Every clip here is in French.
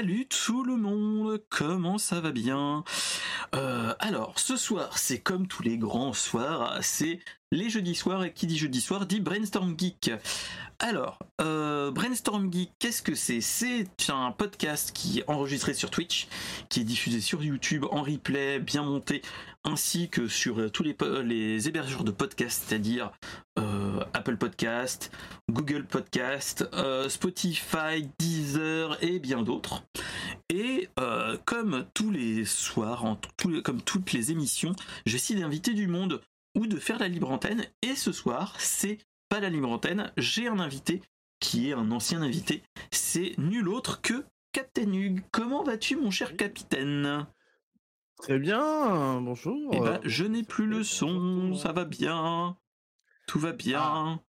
Salut tout le monde, comment ça va bien? Euh, Alors, ce soir, c'est comme tous les grands soirs, c'est les jeudis soirs, et qui dit jeudi soir dit Brainstorm Geek. Alors, euh, Brainstorm Geek, qu'est-ce que c'est? C'est un podcast qui est enregistré sur Twitch, qui est diffusé sur YouTube en replay, bien monté, ainsi que sur tous les, hébergeurs de podcasts, c'est-à-dire euh, Apple Podcast, Google Podcast, euh, Spotify, Deezer et bien d'autres. Et euh, comme tous les soirs, comme toutes les émissions, j'essaie d'inviter du monde ou de faire la libre antenne. Et ce soir, c'est pas la libre antenne, j'ai un invité qui est un ancien invité. C'est nul autre que Captain Hug. Comment vas-tu, mon cher capitaine? Très bien, bonjour. Eh ben, je n'ai plus le son, ça va bien. Tout va bien.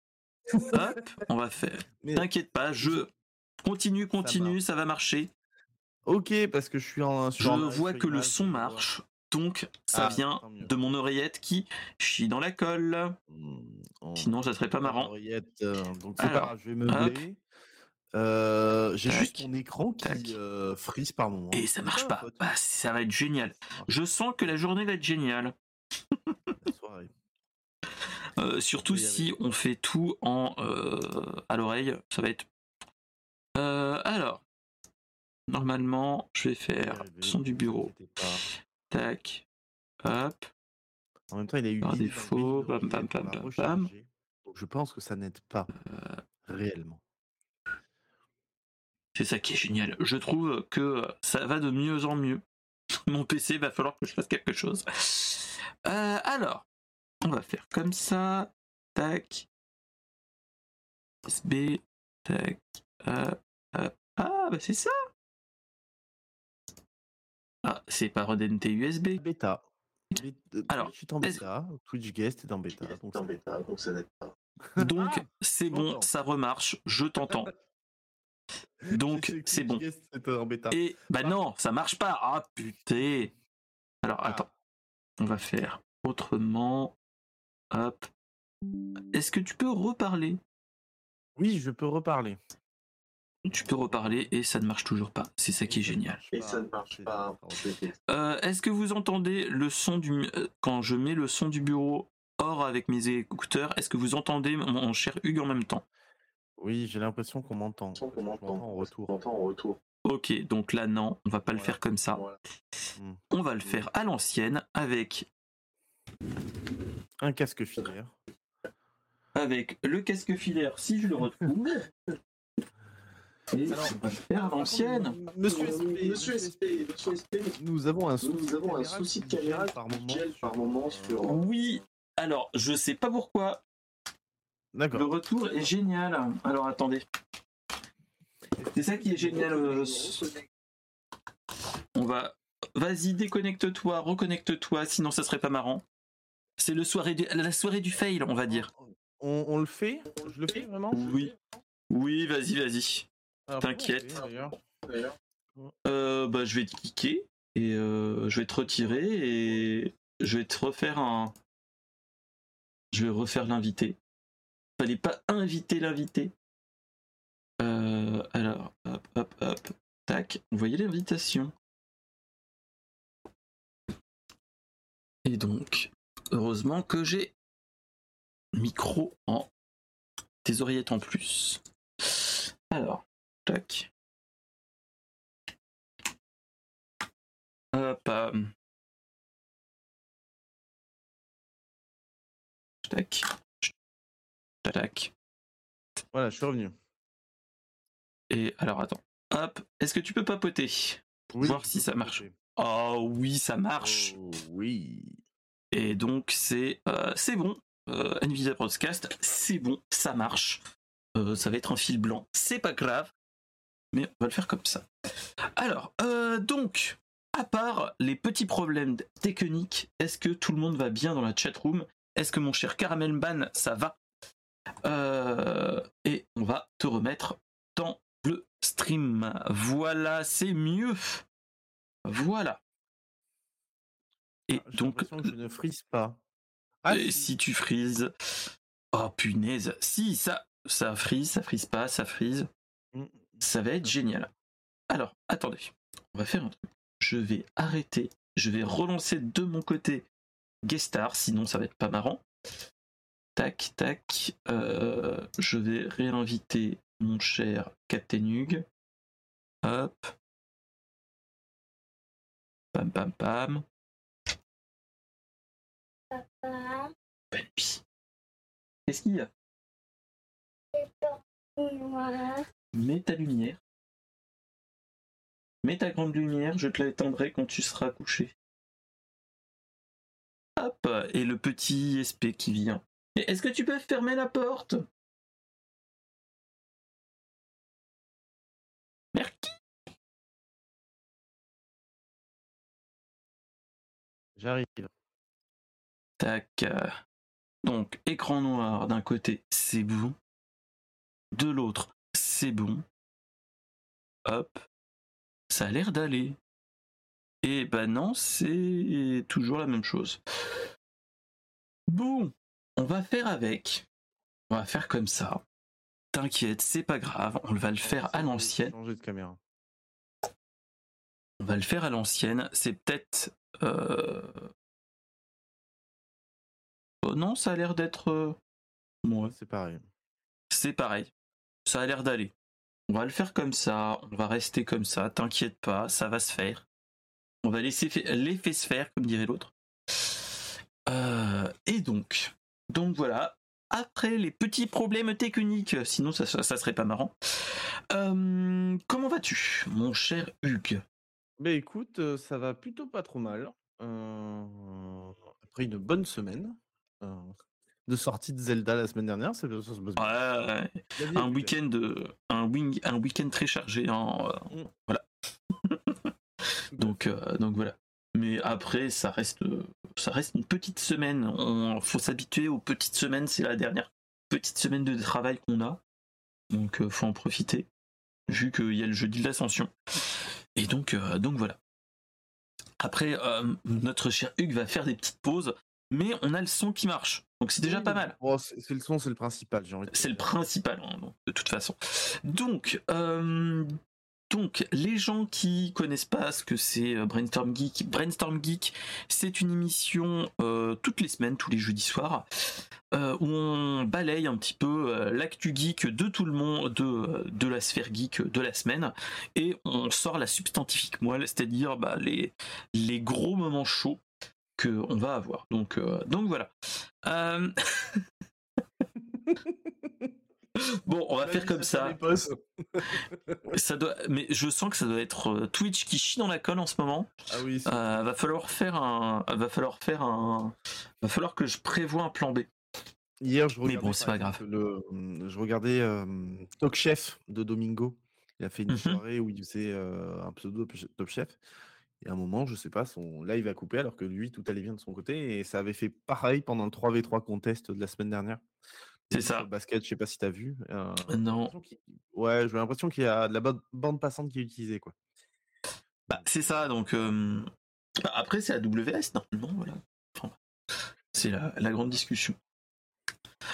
Hop, on va faire. Mais- T'inquiète pas, je continue, continue, ça va marcher. Ok, parce que je suis en. Je vois que le son marche, donc ça Ah, vient de mon oreillette qui chie dans la colle. Hmm, Sinon, ça serait pas marrant. donc c'est pas Alors, grave, je vais meubler. Euh, J'ai juste mon écran qui euh, frise par moment. Et ça marche pas. Bah, ça va être génial. Je sens que la journée va être géniale. la soirée. Euh, surtout si on fait tout en euh, à l'oreille, ça va être. Euh, alors, normalement, je vais faire Rêver, son du bureau. Tac, hop. En même temps, il a eu Par défaut, bam, bam, bam, bam, je pense que ça n'aide pas Euh, réellement. C'est ça qui est génial. Je trouve que ça va de mieux en mieux. Mon PC va falloir que je fasse quelque chose. Euh, alors, on va faire comme ça. Tac. USB. Tac. euh, euh, ah, bah c'est ça. Ah, c'est par ODNT USB. Bêta. Euh, Alors, Twitch est en bêta, Twitch Guest est en bêta. Donc n'aide pas. donc ça n'aide pas. Donc, Ah, c'est bon, ça remarche. Je t'entends. Donc, c'est bon. Twitch Guest était en bêta. Et bah non, ça marche pas. Ah putain. Alors Ah. attends, on va faire autrement. Hop. Est-ce que tu peux reparler? Oui, je peux reparler. Tu peux reparler et ça ne marche toujours pas. C'est ça qui est génial. Et ça ne marche pas. Euh, Est-ce que vous entendez le son du euh, quand je mets le son du bureau hors avec mes écouteurs Est-ce que vous entendez mon, cher Hugues en même temps? Oui, j'ai l'impression qu'on m'entend. M'entends m'entend en retour. On entend en retour. Ok, donc là non, on va pas le faire comme ça. Voilà. On va le faire à l'ancienne avec Un casque filaire. avec le casque filaire si je le retrouve. Et Alors, on va le faire à l'ancienne. Monsieur SP, Monsieur SP, Monsieur SP, nous avons un souci, nous avons un caméra souci de caméra par moment. gèle par moment sur. Oui, alors je sais pas pourquoi. Le retour est génial. Alors attendez. C'est ça qui est génial. euh, On va. Vas-y, déconnecte-toi, reconnecte-toi, sinon ça serait pas marrant. C'est le soirée du... la soirée du fail, on va dire. On, on le fait? Je le fais vraiment? Oui. Oui, vas-y, vas-y. Alors, T'inquiète. Euh, bah, je vais te cliquer et euh, je vais te retirer et je vais te refaire un. Je vais refaire l'invité. Fallait pas inviter l'invité. Euh, alors, hop, hop, hop, tac. Vous voyez l'invitation. Et donc, heureusement que j'ai micro en des oreillettes en plus. Alors, tac. Hop. euh, Tac. Tac. Voilà, je suis revenu. Et alors attends. Hop. Est-ce que tu peux papoter? Oui, Voir si peux ça marche. papoter. Oh oui, ça marche. Oh, oui. Et donc c'est euh, c'est bon. Euh, Nvidia Broadcast, c'est bon, ça marche. Euh, ça va être un fil blanc, c'est pas grave. Mais on va le faire comme ça. Alors, euh, donc, à part les petits problèmes techniques, est-ce que tout le monde va bien dans la chatroom? Est-ce que mon cher Caramel Ban, ça va? Euh, Et on va te remettre dans le stream. Voilà, c'est mieux. Voilà. Et Ah, donc, que je ne frise pas. Ah, et si. si tu frises. Oh punaise. Si, ça, ça frise, ça frise pas, ça frise. Ça va être génial. alors, attendez. On va faire un truc. Je vais arrêter. Je vais relancer de mon côté Guestar, sinon ça va être pas marrant. Tac, tac. Euh, je vais réinviter mon cher Captain Hug. Hop. Pam, pam, pam. Papa. Qu'est-ce qu'il y a? Mets ta lumière. Mets ta grande lumière, je te l'étendrai quand tu seras couché. Hop, et le petit SP qui vient. Est-ce que tu peux fermer la porte? Merci. J'arrive. Tac. Donc, écran noir d'un côté, c'est bon. De l'autre, c'est bon. Hop. Ça a l'air d'aller. Et bah non, c'est toujours la même chose. Bon, on va faire avec. On va faire comme ça. T'inquiète, c'est pas grave, on va le faire à l'ancienne. Changer de caméra. On va le faire à l'ancienne. C'est peut-être. euh, oh non, ça a l'air d'être. euh, ouais, C'est pareil. c'est pareil. Ça a l'air d'aller. On va le faire comme ça. On va rester comme ça. T'inquiète pas, ça va se faire. On va laisser l'effet se faire, comme dirait l'autre. Euh, et donc, donc voilà. Après les petits problèmes techniques, sinon ça, serait pas marrant. Euh, comment vas-tu, mon cher Hugues? Mais écoute, euh, ça va plutôt pas trop mal. Après une bonne semaine de sortie de Zelda la semaine dernière, ça, ça se passe bien. Ouais, ouais. La vie est un week-end de- un wing un week-end très chargé hein, euh, Mm. voilà. Donc euh, donc voilà. Mais après ça reste euh, ça reste une petite semaine. On faut s'habituer aux petites semaines. C'est la dernière petite semaine de travail qu'on a. Donc euh, faut en profiter vu qu'il y a le jeudi de l'ascension. Et donc euh, donc voilà. Après euh, notre cher Hugues va faire des petites pauses mais on a le son qui marche. Donc c'est déjà Oui, pas mal. Bon, c'est le son, c'est le principal, j'ai envie c'est le principal, hein, de toute façon. Donc, euh, donc, les gens qui connaissent pas ce que c'est euh, Brainstorm Geek, Brainstorm Geek, c'est une émission euh, toutes les semaines, tous les jeudis soirs, euh, où on balaye un petit peu euh, l'actu geek de tout le monde, de, de la sphère geek de la semaine, et on sort la substantifique moelle, c'est-à-dire bah, les, les gros moments chauds que on va avoir. Donc, euh, donc voilà. Euh, Bon, on va faire comme ça. Ça doit, mais je sens que ça doit être euh, Twitch qui chie dans la colle en ce moment. Ah oui, Euh, va falloir faire un, va falloir faire un, va falloir que je prévoie un plan B. Hier, je Mais regardais, bon, c'est par pas grave. exemple, Le, je regardais euh, Top Chef de Domingo. Il a fait une Mhm. soirée où il faisait euh, un pseudo Top Chef. Et à un moment, je sais pas, son live a coupé alors que lui, tout allait bien de son côté. Et ça avait fait pareil pendant le 3v3 contest de la semaine dernière. C'est sur ça. le basket, je sais pas si tu as vu. euh, j'ai Non, Ouais, j'ai l'impression qu'il y a de la bande, bande passante qui est utilisée. Quoi. bah, c'est ça. Donc euh, bah, après c'est AWS normalement, voilà. Enfin, c'est la, la grande discussion.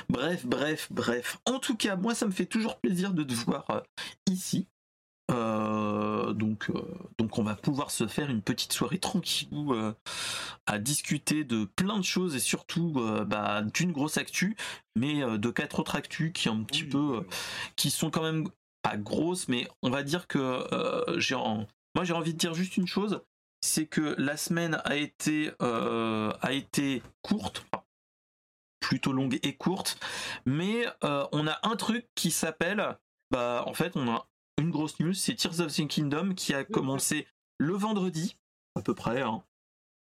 Bref, bref, bref. En tout cas, moi, ça me fait toujours plaisir de te voir euh, ici. Euh, donc, euh, donc, on va pouvoir se faire une petite soirée tranquille euh, à discuter de plein de choses et surtout bah, d'une grosse actu, mais de quatre autres actus qui un petit Oui, peu, oui, oui. qui sont quand même pas grosses, mais on va dire que j'ai, en- moi, j'ai envie de dire juste une chose, c'est que la semaine a été, a été courte, plutôt longue et courte, mais on a un truc qui s'appelle, bah, en fait, on a une grosse news, c'est Tears of the Kingdom qui a commencé le vendredi, à peu près, hein,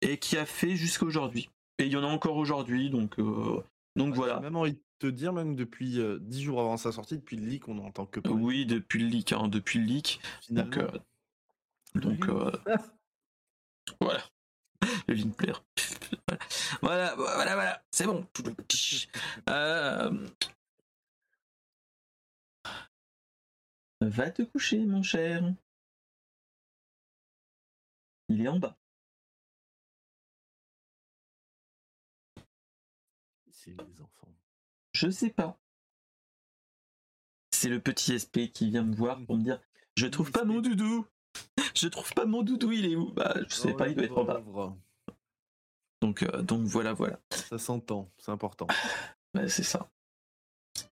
et qui a fait jusqu'à aujourd'hui. Et il y en a encore aujourd'hui, donc, euh, donc J'ai voilà. même envie de te dire, même depuis euh, 10 jours avant sa sortie, depuis le leak, on n'entend que parler. Oui, depuis le leak, hein, depuis le leak. Donc, euh, donc euh, voilà. Le link player. Voilà, voilà, voilà, c'est bon. Va te coucher, mon cher. Il est en bas. C'est les enfants. Je sais pas. C'est le petit SP qui vient me voir pour me dire Je trouve pas mon doudou. Je trouve pas mon doudou, il est où? Bah, je sais Oh, pas, il doit être en bas. pauvre. Donc, euh, donc voilà, voilà. Ça s'entend, c'est important. Ouais, c'est ça.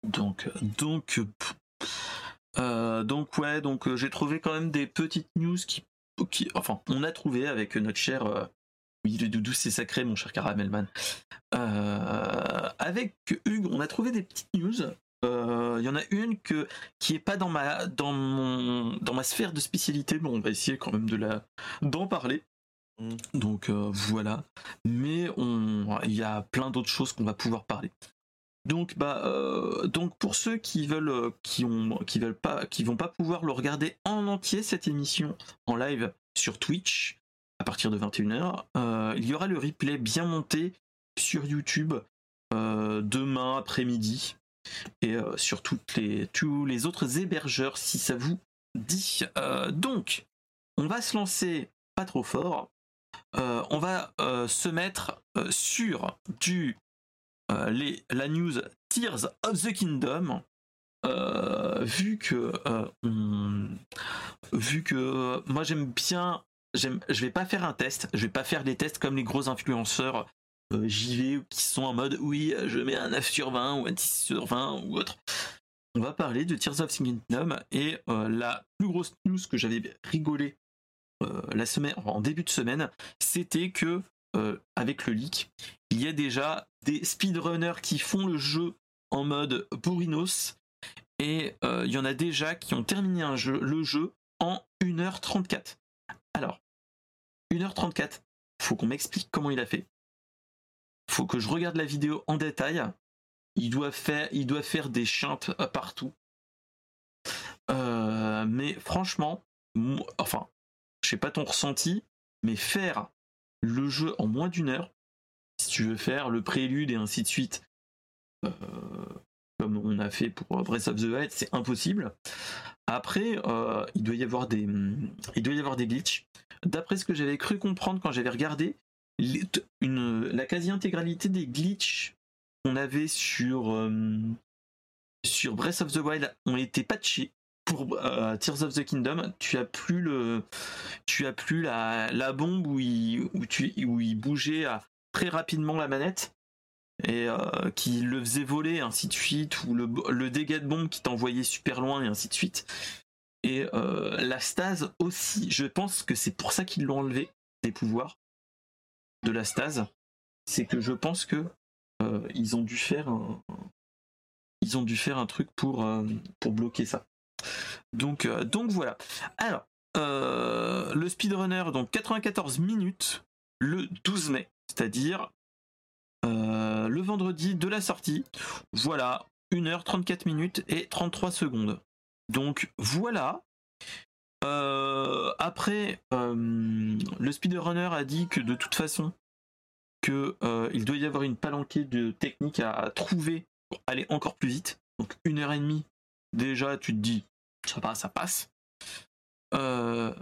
Donc, euh, donc, donc ouais, donc euh, j'ai trouvé quand même des petites news qui, qui, enfin, on a trouvé avec notre cher, euh, oui, le doudou c'est sacré, mon cher Caramelman. Euh, avec Hugues, on a trouvé des petites news. Euh, Il y en a une que qui est pas dans ma dans mon dans ma sphère de spécialité, mais on va essayer quand même de la d'en parler. Mm. Donc euh, voilà. Mais on il y a plein d'autres choses qu'on va pouvoir parler. Donc bah euh, donc pour ceux qui veulent euh, qui pas qui vont pas pouvoir le regarder en entier cette émission en live sur Twitch à partir de 21h, euh, il y aura le replay bien monté sur YouTube demain après-midi et sur tous les autres hébergeurs si ça vous dit. Donc on va se lancer pas trop fort. On va se mettre sur du les, la news Tears of the Kingdom. Euh, vu que euh, vu que euh, moi j'aime bien j'aime je vais pas faire un test je vais pas faire des tests comme les gros influenceurs euh, JV qui sont en mode oui je mets un 9 sur 20 ou un 10 sur 20 ou autre on va parler de Tears of the Kingdom et euh, la plus grosse news que j'avais rigolé euh, la semaine en début de semaine c'était que euh, avec le leak il y a déjà des speedrunners qui font le jeu en mode Bourrinos et euh, il y en a déjà qui ont terminé le jeu en 1h34. Alors, 1h34, faut qu'on m'explique comment il a fait. Faut que je regarde la vidéo en détail. Il doit faire, il doit faire des chantes euh, partout. Mais franchement, enfin, je sais pas ton ressenti, mais faire le jeu en moins d'une heure, si tu veux faire le prélude et ainsi de suite, euh, comme on a fait pour Breath of the Wild, c'est impossible. Après, euh, il doit y avoir des, il doit y avoir des glitches. D'après ce que j'avais cru comprendre quand j'avais regardé, la quasi-intégralité des glitches qu'on avait sur euh, sur Breath of the Wild ont été patchés. Pour euh, Tears of the Kingdom, tu as plus le, tu as plus la, bombe où il, bougeait très rapidement la manette et euh, qui le faisait voler, ainsi de suite, ou le, le dégât de bombe qui t'envoyait super loin, et ainsi de suite. Et euh, la stase aussi, je pense que c'est pour ça qu'ils l'ont enlevé des pouvoirs de la stase. C'est que je pense que ils ont dû faire un, ils ont dû faire un truc pour bloquer ça. Donc, euh, donc voilà. Alors, euh, le speedrunner, donc 94 minutes le 12 mai, c'est-à-dire euh, le vendredi de la sortie. Voilà, 1h34 minutes et 33 secondes. Donc voilà. Après, le speedrunner a dit que de toute façon, que il doit y avoir une palanquée de techniques à trouver pour aller encore plus vite. Donc une heure et demie, déjà tu te dis, ça va, ça passe. Euh,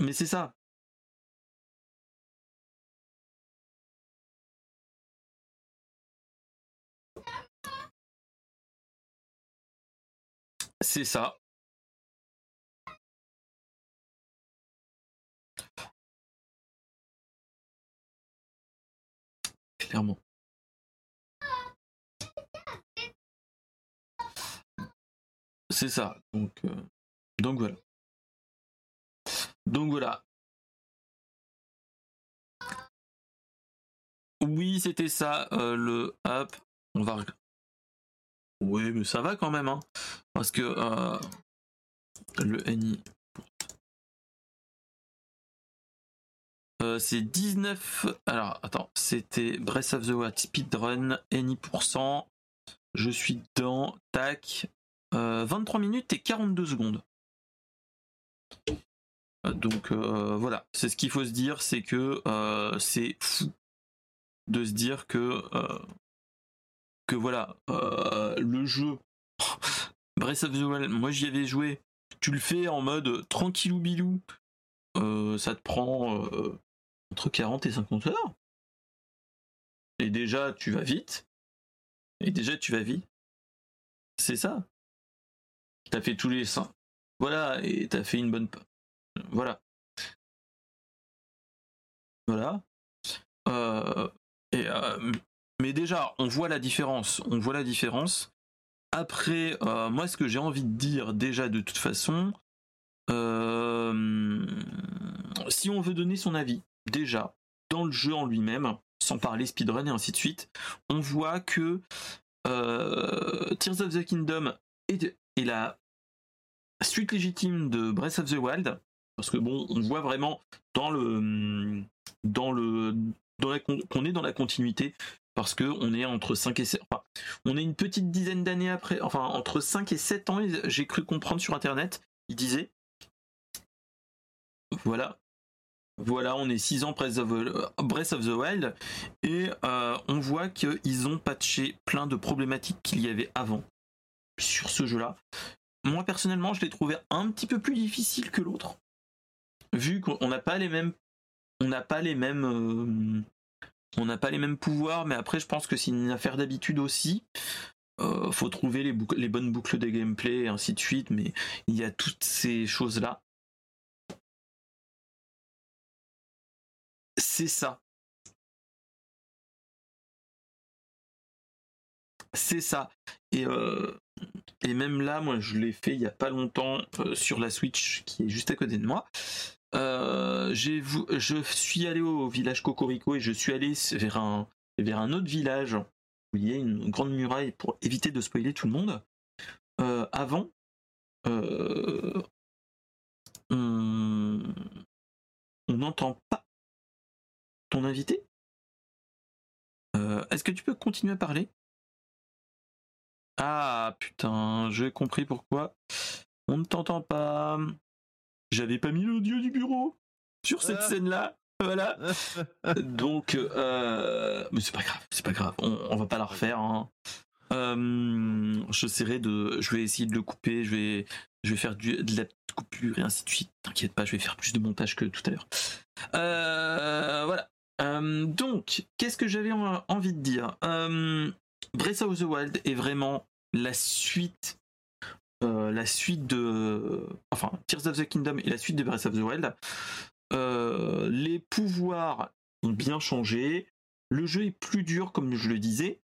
mais c'est ça. C'est ça. Clairement. C'est ça. Donc, euh, donc voilà. Donc voilà. Oui, c'était ça, euh, le app. On va. Oui, mais ça va quand même, hein. Parce que euh, le NI. C'est 19. Alors, attends, c'était Breath of the Wild Speedrun, NI%. Je suis dans. Tac. Euh, 23 minutes et 42 secondes. Euh, Donc euh, voilà, c'est ce qu'il faut se dire, c'est que euh, c'est fou de se dire que euh, que voilà euh, le jeu Breath of the Wild, moi j'y avais joué. Tu le fais en mode tranquillou bilou, euh, ça te prend euh, entre 40 et 50 heures. Et déjà tu vas vite. Et déjà tu vas vite. C'est ça. T'as fait tous les 5. Voilà, et t'as fait une bonne. Voilà. Voilà. Euh, euh, mais déjà, on voit la différence. On voit la différence. Après, euh, moi, ce que j'ai envie de dire déjà de toute façon, si on veut donner son avis, déjà, dans le jeu en lui-même, sans parler speedrun et ainsi de suite, on voit que Tears of the Kingdom est, est la suite légitime de Breath of the Wild, parce que bon, on voit vraiment dans le dans le dans la qu'on est dans la continuité parce que on est entre 5 et 7 enfin, on est une petite dizaine d'années après enfin entre 5 et 7 ans j'ai cru comprendre sur internet il disait voilà voilà on est 6 ans Breath of, Breath of the Wild et euh, on voit qu'ils ont patché plein de problématiques qu'il y avait avant sur ce jeu là moi personnellement je l'ai trouvé un petit peu plus difficile que l'autre vu qu'on n'a pas les mêmes on n'a pas les mêmes euh, on n'a pas les mêmes pouvoirs mais après je pense que c'est une affaire d'habitude aussi. Euh, faut trouver les, les bonnes boucles de gameplay et ainsi de suite mais il y a toutes ces choses là c'est ça. C'est ça. Et euh, et même là moi je l'ai fait il y a pas longtemps euh, sur la Switch qui est juste à côté de moi euh, je suis allé au village Cocorico et je suis allé vers un, vers un autre village où il y a une grande muraille pour éviter de spoiler tout le monde. Euh, avant, on n'entend pas ton invité. Est-ce que tu peux continuer à parler? Ah putain, j'ai compris pourquoi. On ne t'entend pas. J'avais pas mis l'audio du bureau sur cette Ah. scène-là. Voilà. Donc, euh, mais c'est pas grave, c'est pas grave. On, on va pas la refaire. hein. Euh, j'essaierai de, je vais essayer de le couper. Je vais, je vais faire du, de la coupure et ainsi de suite. T'inquiète pas, je vais faire plus de montage que tout à l'heure. Euh, voilà. Euh, donc, qu'est-ce que j'avais en- envie de dire? Breath of the Wild est vraiment la suite euh, la suite de. Enfin, Tears of the Kingdom et la suite de Breath of the Wild. Euh, les pouvoirs ont bien changé. Le jeu est plus dur, comme je le disais.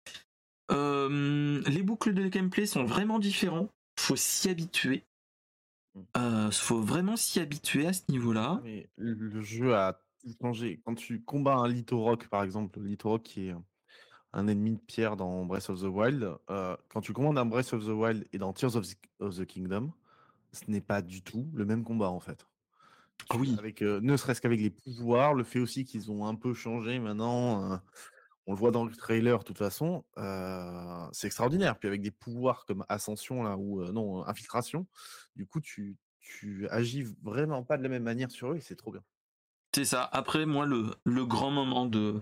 Euh, les boucles de gameplay sont vraiment différents. Faut s'y habituer. Euh, faut vraiment s'y habituer à ce niveau-là. Le jeu a changé. Quand tu combats un Lithorock, par exemple, le Lithorock qui est un ennemi de pierre dans Breath of the Wild, euh, quand tu commandes un Breath of the Wild et dans Tears of the, of the Kingdom, ce n'est pas du tout le même combat en fait. Tu- Oui. Avec, euh, ne serait-ce qu'avec les pouvoirs, le fait aussi qu'ils ont un peu changé maintenant, euh, on le voit dans le trailer de toute façon, c'est extraordinaire. Puis avec des pouvoirs comme Ascension là ou non Infiltration, du coup tu, tu agis vraiment pas de la même manière sur eux et c'est trop bien. C'est ça. Après, moi, le, le grand moment de.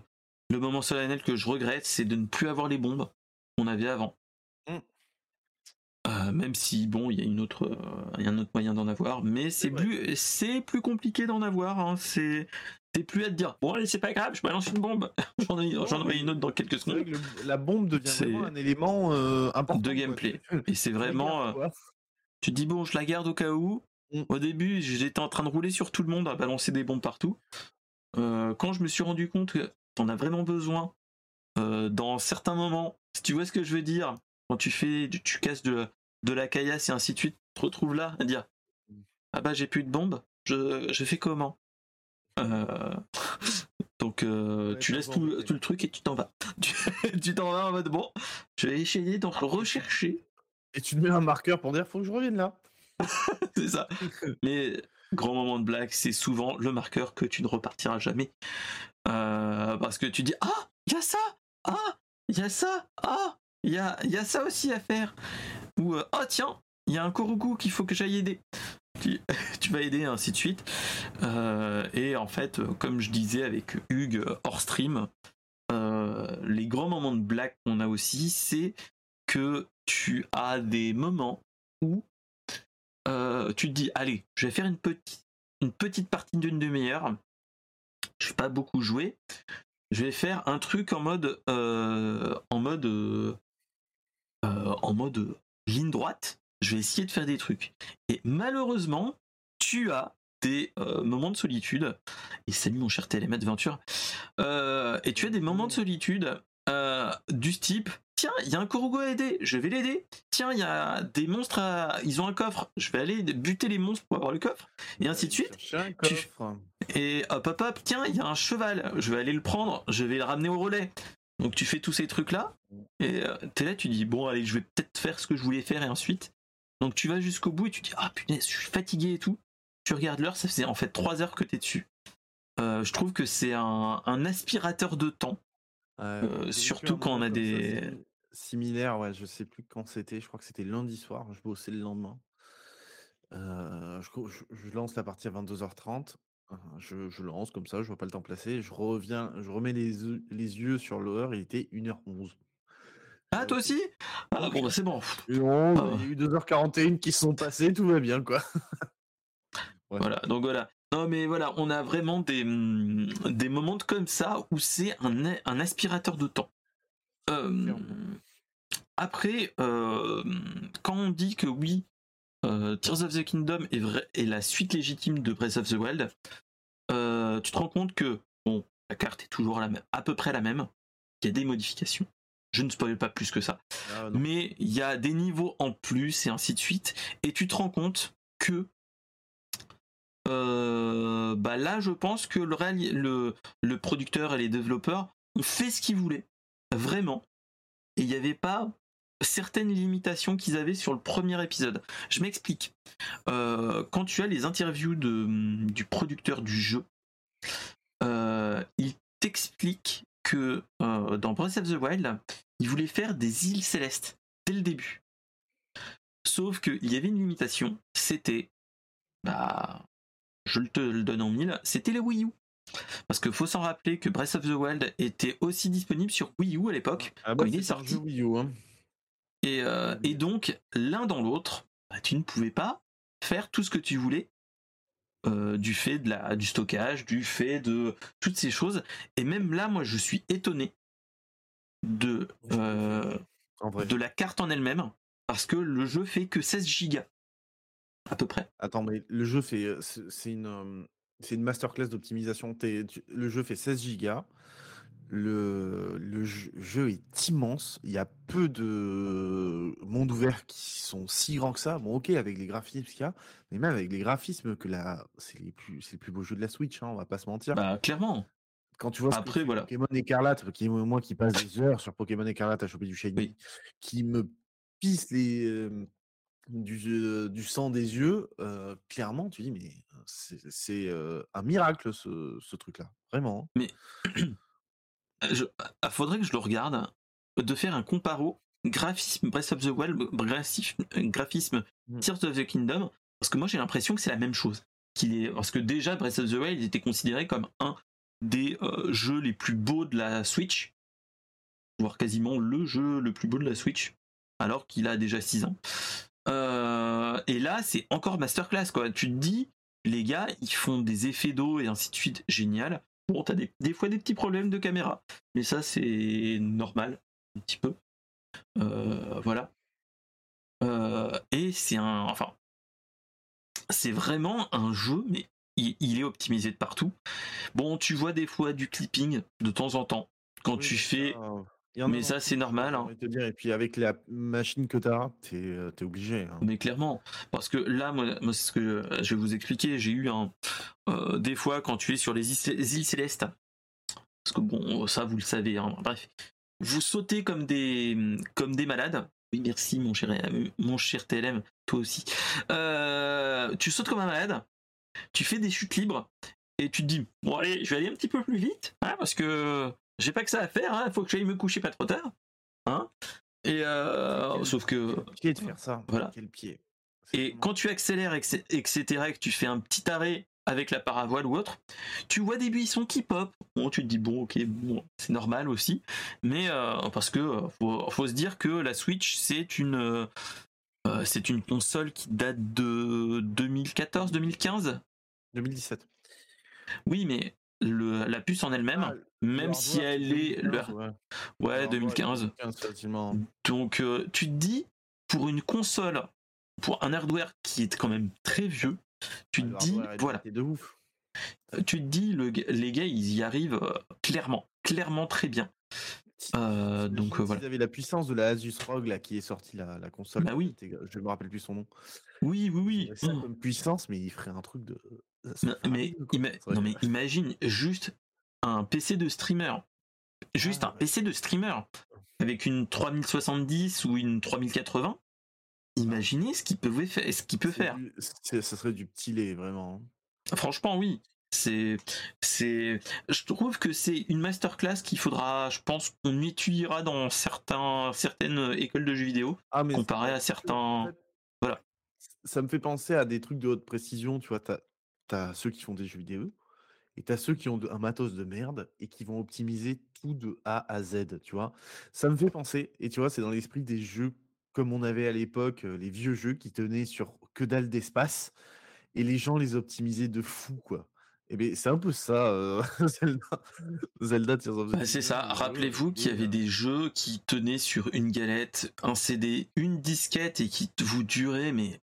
Le moment solennel que je regrette, c'est de ne plus avoir les bombes qu'on avait avant. Mm. Euh, même si, bon, il y a une autre, euh, il y a un autre moyen d'en avoir, mais c'est plus, c'est plus compliqué d'en avoir. hein. C'est, plus à te dire, bon, allez, c'est pas grave, je balance une bombe. j'en ai, j'en une autre dans quelques secondes. le- la bombe devient vraiment un élément euh, important De gameplay. Et c'est vraiment. tu te dis bon je la garde au cas où Mm. au début j'étais en train de rouler sur tout le monde à balancer des bombes partout quand je me suis rendu compte que t'en as vraiment besoin euh, dans certains moments. Si tu vois ce que je veux dire quand tu fais tu, tu casses de, de la caillasse et ainsi de suite tu te retrouves là à dire ah bah j'ai plus de bombes je, je fais comment? Euh, donc euh, Ouais, tu laisses tout, le truc et tu t'en vas. Tu tu t'en vas en mode bon je vais essayer d'en rechercher. Et tu te mets un marqueur pour dire faut que je revienne là. c'est ça. Mais grand moment de blague, c'est souvent le marqueur que tu ne repartiras jamais. Euh, parce que tu dis Ah, il y a ça Ah, il y a ça Ah, il y a, ça aussi à faire. Ou euh, Oh, tiens, il y a un Korogu qu'il faut que j'aille aider. Tu, vas aider, ainsi de suite. Euh, et en fait, comme je disais avec Hugues hors stream, les grands moments de blague qu'on a aussi, c'est que tu as des moments où euh, tu te dis allez je vais faire une petite partie d'une demi-heure je vais pas beaucoup jouer je vais faire un truc en mode euh, en mode euh, en mode ligne droite je vais essayer de faire des trucs. Et malheureusement, tu as des moments de solitude. Et salut mon cher Adventure. Euh, et tu as des moments de solitude du type tiens, il y a un Korugo à aider, je vais l'aider. Tiens, il y a des monstres à... Ils ont un coffre, je vais aller buter les monstres pour avoir le coffre. Et ainsi de suite. Tu-. Et hop hop hop, tiens, il y a un cheval, je vais aller le prendre, je vais le ramener au relais. Donc tu fais tous ces trucs-là, et euh, t'es là, tu dis, bon allez, je vais peut-être faire ce que je voulais faire, et ensuite. Donc tu vas jusqu'au bout et tu dis, ah punaise, je suis fatigué et tout. Tu regardes l'heure, ça faisait en fait 3 heures que t'es dessus. Euh, je trouve que c'est un, un aspirateur de temps. Euh, surtout quand on a ça, des- simi- Similaire, ouais, je sais plus quand c'était, je crois que c'était lundi soir, je bossais le lendemain. Euh, je, co- je- je lance la partie à 22h30, euh, je, je lance comme ça, je vois pas le temps passer, je reviens, je remets les, yeux- les yeux sur l'heure, il était 1h11. Ah, toi aussi? Ah bon, bah c'est bon. Ah. Il y a eu 2h41 qui se sont passées, tout va bien, quoi. Ouais. Voilà, donc voilà. Non, mais voilà, on a vraiment des, des moments comme ça où c'est un, aspirateur de temps. Euh, après, euh, quand on dit que oui, euh, Tears of the Kingdom est, vrai, est la suite légitime de Breath of the Wild, tu te rends compte que bon, la carte est toujours la même, à peu près la même. Il y a des modifications. Je ne spoil pas plus que ça Ah, mais il y a des niveaux en plus et ainsi de suite. Et tu te rends compte que euh, bah là, je pense que le, le, le producteur et les développeurs ont fait ce qu'ils voulaient, vraiment. Et il n'y avait pas certaines limitations qu'ils avaient sur le premier épisode. Je m'explique. Euh, quand tu as les interviews de, du producteur du jeu, euh, il t'explique que dans Breath of the Wild, il voulait faire des îles célestes dès le début. Sauf qu'il y avait une limitation, c'était, bah, je te le donne en mille, c'était les Wii U. Parce qu'il faut s'en rappeler que Breath of the Wild était aussi disponible sur Wii U à l'époque. Ah quand bah, il est c'est un sorti. jeu Wii U, hein. Et, euh, et donc, l'un dans l'autre, bah, tu ne pouvais pas faire tout ce que tu voulais euh, du fait de la, du stockage, du fait de toutes ces choses. Et même là, moi, je suis étonné de, euh, de la carte en elle-même, parce que le jeu fait que 16 gigas, à peu près. Attends, mais le jeu fait. C'est une, c'est une masterclass d'optimisation. Le jeu fait 16 gigas. Le, le jeu, est immense. Il y a peu de mondes ouverts qui sont si grands que ça. Bon, ok, avec les graphismes qu'il y a, mais même avec les graphismes, que la, c'est les plus, c'est le plus beau jeu de la Switch, hein, on va pas se mentir. Bah, clairement. Quand tu vois après, voilà. Pokémon Écarlate, qui moi qui passe des heures sur Pokémon Écarlate à choper du shiny, Oui. qui me pisse les, du, euh, du sang des yeux, euh, clairement, tu dis, mais euh, c'est euh, un miracle ce, ce truc-là, vraiment. hein. Je, ah, faudrait que je le regarde, de faire un comparo graphisme Breath of the Wild, graphisme, graphisme Mm. Tears of the Kingdom, parce que moi j'ai l'impression que c'est la même chose. Qu'il est, parce que déjà Breath of the Wild était considéré comme un des euh, jeux les plus beaux de la Switch, voire quasiment le jeu le plus beau de la Switch, alors qu'il a déjà 6 ans. Euh, et là, c'est encore masterclass, quoi. Tu te dis, les gars, ils font des effets d'eau et ainsi de suite, génial. Bon, t'as des, des fois des petits problèmes de caméra, mais ça, c'est normal, un petit peu. Euh, voilà. Euh, et c'est un. Enfin. C'est vraiment un jeu, mais il, il est optimisé de partout. Bon, tu vois des fois du clipping de temps en temps. Quand Oui, tu fais. Y en a mais ça, c'est normal, hein. te dire. Et puis avec la machine que tu as, tu es, obligé. hein. Mais clairement, parce que là, moi, moi, c'est ce que je vais vous expliquer. J'ai eu un euh, des fois quand tu es sur les îles, les îles célestes, parce que bon, ça vous le savez. hein, bref, vous sautez comme des comme des malades. Oui, merci mon cher mon cher TLM, toi aussi. Euh, tu sautes comme un malade. Tu fais des chutes libres et tu te dis bon allez, je vais aller un petit peu plus vite, hein, parce que j'ai pas que ça à faire. Il faut que j'aille me coucher pas trop tard. Hein et euh, sauf que Pied de faire ça? Voilà. Quel pied? Et vraiment- quand tu accélères, etc., et que tu fais un petit arrêt avec la paravoile ou autre, tu vois des buissons qui pop. Bon, tu te dis, bon, ok, bon, c'est normal aussi. Mais euh, parce que euh, faut, faut se dire que la Switch, c'est une, euh, c'est une console qui date de 2014-2015. 2017. Oui, mais le, la puce en elle-même, Ah, même si elle est. le- 2015, ouais. ouais, Le hardware, 2015. 2015 facilement. Donc, euh, tu te dis, pour une console pour un hardware qui est quand même très vieux, tu Ah, te dis, voilà, de ouf. tu te dis, le, les gars, ils y arrivent euh, clairement, clairement très bien. Euh, donc euh, voilà. S'ils avaient la puissance de la Asus ROG là, qui est sortie la, la console. Bah oui. Je me rappelle plus son nom. Oui, oui, oui. ça Mm. comme puissance, mais ils feraient un truc de. Non, mais, ima- non, mais imagine juste un PC de streamer. Juste Ah, un ouais. PC de streamer. Avec une 3070 ou une 3080. Imaginez ce qu'il peut, faire, ce qu'il peut faire. du- Ça serait du petit lait, vraiment. hein. Franchement, oui. C'est, c'est, je trouve que c'est une masterclass qu'il faudra, je pense, qu'on étudiera dans certains, certaines écoles de jeux vidéo, Ah, mais comparé à certains. Voilà. Ça me fait penser à des trucs de haute précision, tu vois. T'as as ceux qui font des jeux vidéo et t'as ceux qui ont un matos de merde et qui vont optimiser tout de A à Z, tu vois? Ça me fait penser, et tu vois, c'est dans l'esprit des jeux comme on avait à l'époque, les vieux jeux qui tenaient sur que dalle d'espace et les gens les optimisaient de fou, quoi. Et ben c'est un peu ça, euh, Zelda. Bah, c'est ça. Rappelez-vous qu'il y avait des jeux qui tenaient sur une galette, un CD, une disquette et qui vous duraient mais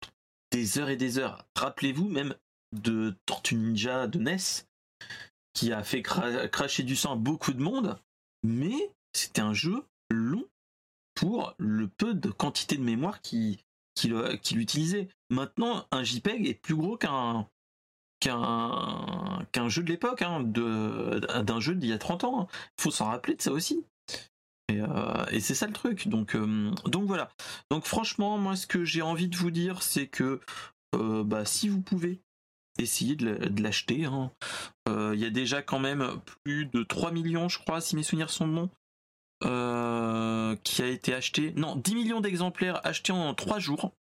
des heures et des heures. Rappelez-vous même de Tortue Ninja de NES qui a fait cra- cracher du sang beaucoup de monde, mais c'était un jeu long pour le peu de quantité de mémoire qu'il qu'il qu'il utilisait. Maintenant, un JPEG est plus gros qu'un qu'un jeu de l'époque, hein, d'un jeu d'il y a 30 ans. Il faut s'en rappeler de ça aussi. Et, euh, c'est ça le truc. Donc, euh, donc voilà. Donc franchement, moi, ce que j'ai envie de vous dire, c'est que euh, bah, si vous pouvez, essayez de l'acheter. hein. Euh, Il y a déjà quand même plus de 3 millions, je crois, si mes souvenirs sont bons, euh, qui a été acheté. Non, 10 millions d'exemplaires achetés en 3 jours.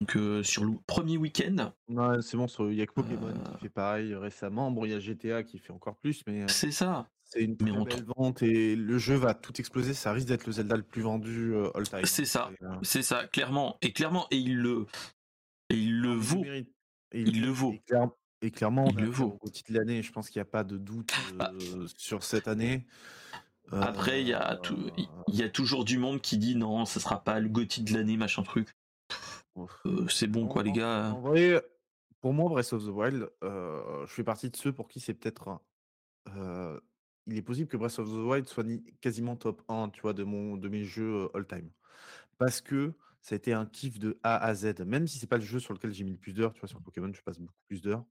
Donc euh, sur le premier week-end. Ouais, c'est bon, il y a que Pokémon qui fait pareil récemment. Bon, il y a GTA qui fait encore plus, mais C'est ça. c'est une très belle vente et le jeu va tout exploser. Ça risque d'être le Zelda le plus vendu all time. C'est ça. C'est ça, clairement. Et clairement, et il le, et il le vaut. mérite. Et Il le vaut. Et, clair- et clairement, Il on le vaut. au titre de l'année. Je pense qu'il n'y a pas de doute Bah. euh, sur cette année. Après, il y a Euh, y toujours du monde qui dit non, ça sera pas le GOTY de l'année, machin truc. Euh, c'est bon quoi, En- les gars. En vrai, pour moi, Breath of the Wild, euh, je fais partie de ceux pour qui c'est peut-être. il est possible que Breath of the Wild soit quasiment top 1, tu vois, de, mon, de mes jeux all-time. Parce que ça a été un kiff de A à Z. Même si c'est pas le jeu sur lequel j'ai mis le plus d'heures, tu vois, sur Pokémon, je passe beaucoup plus d'heures.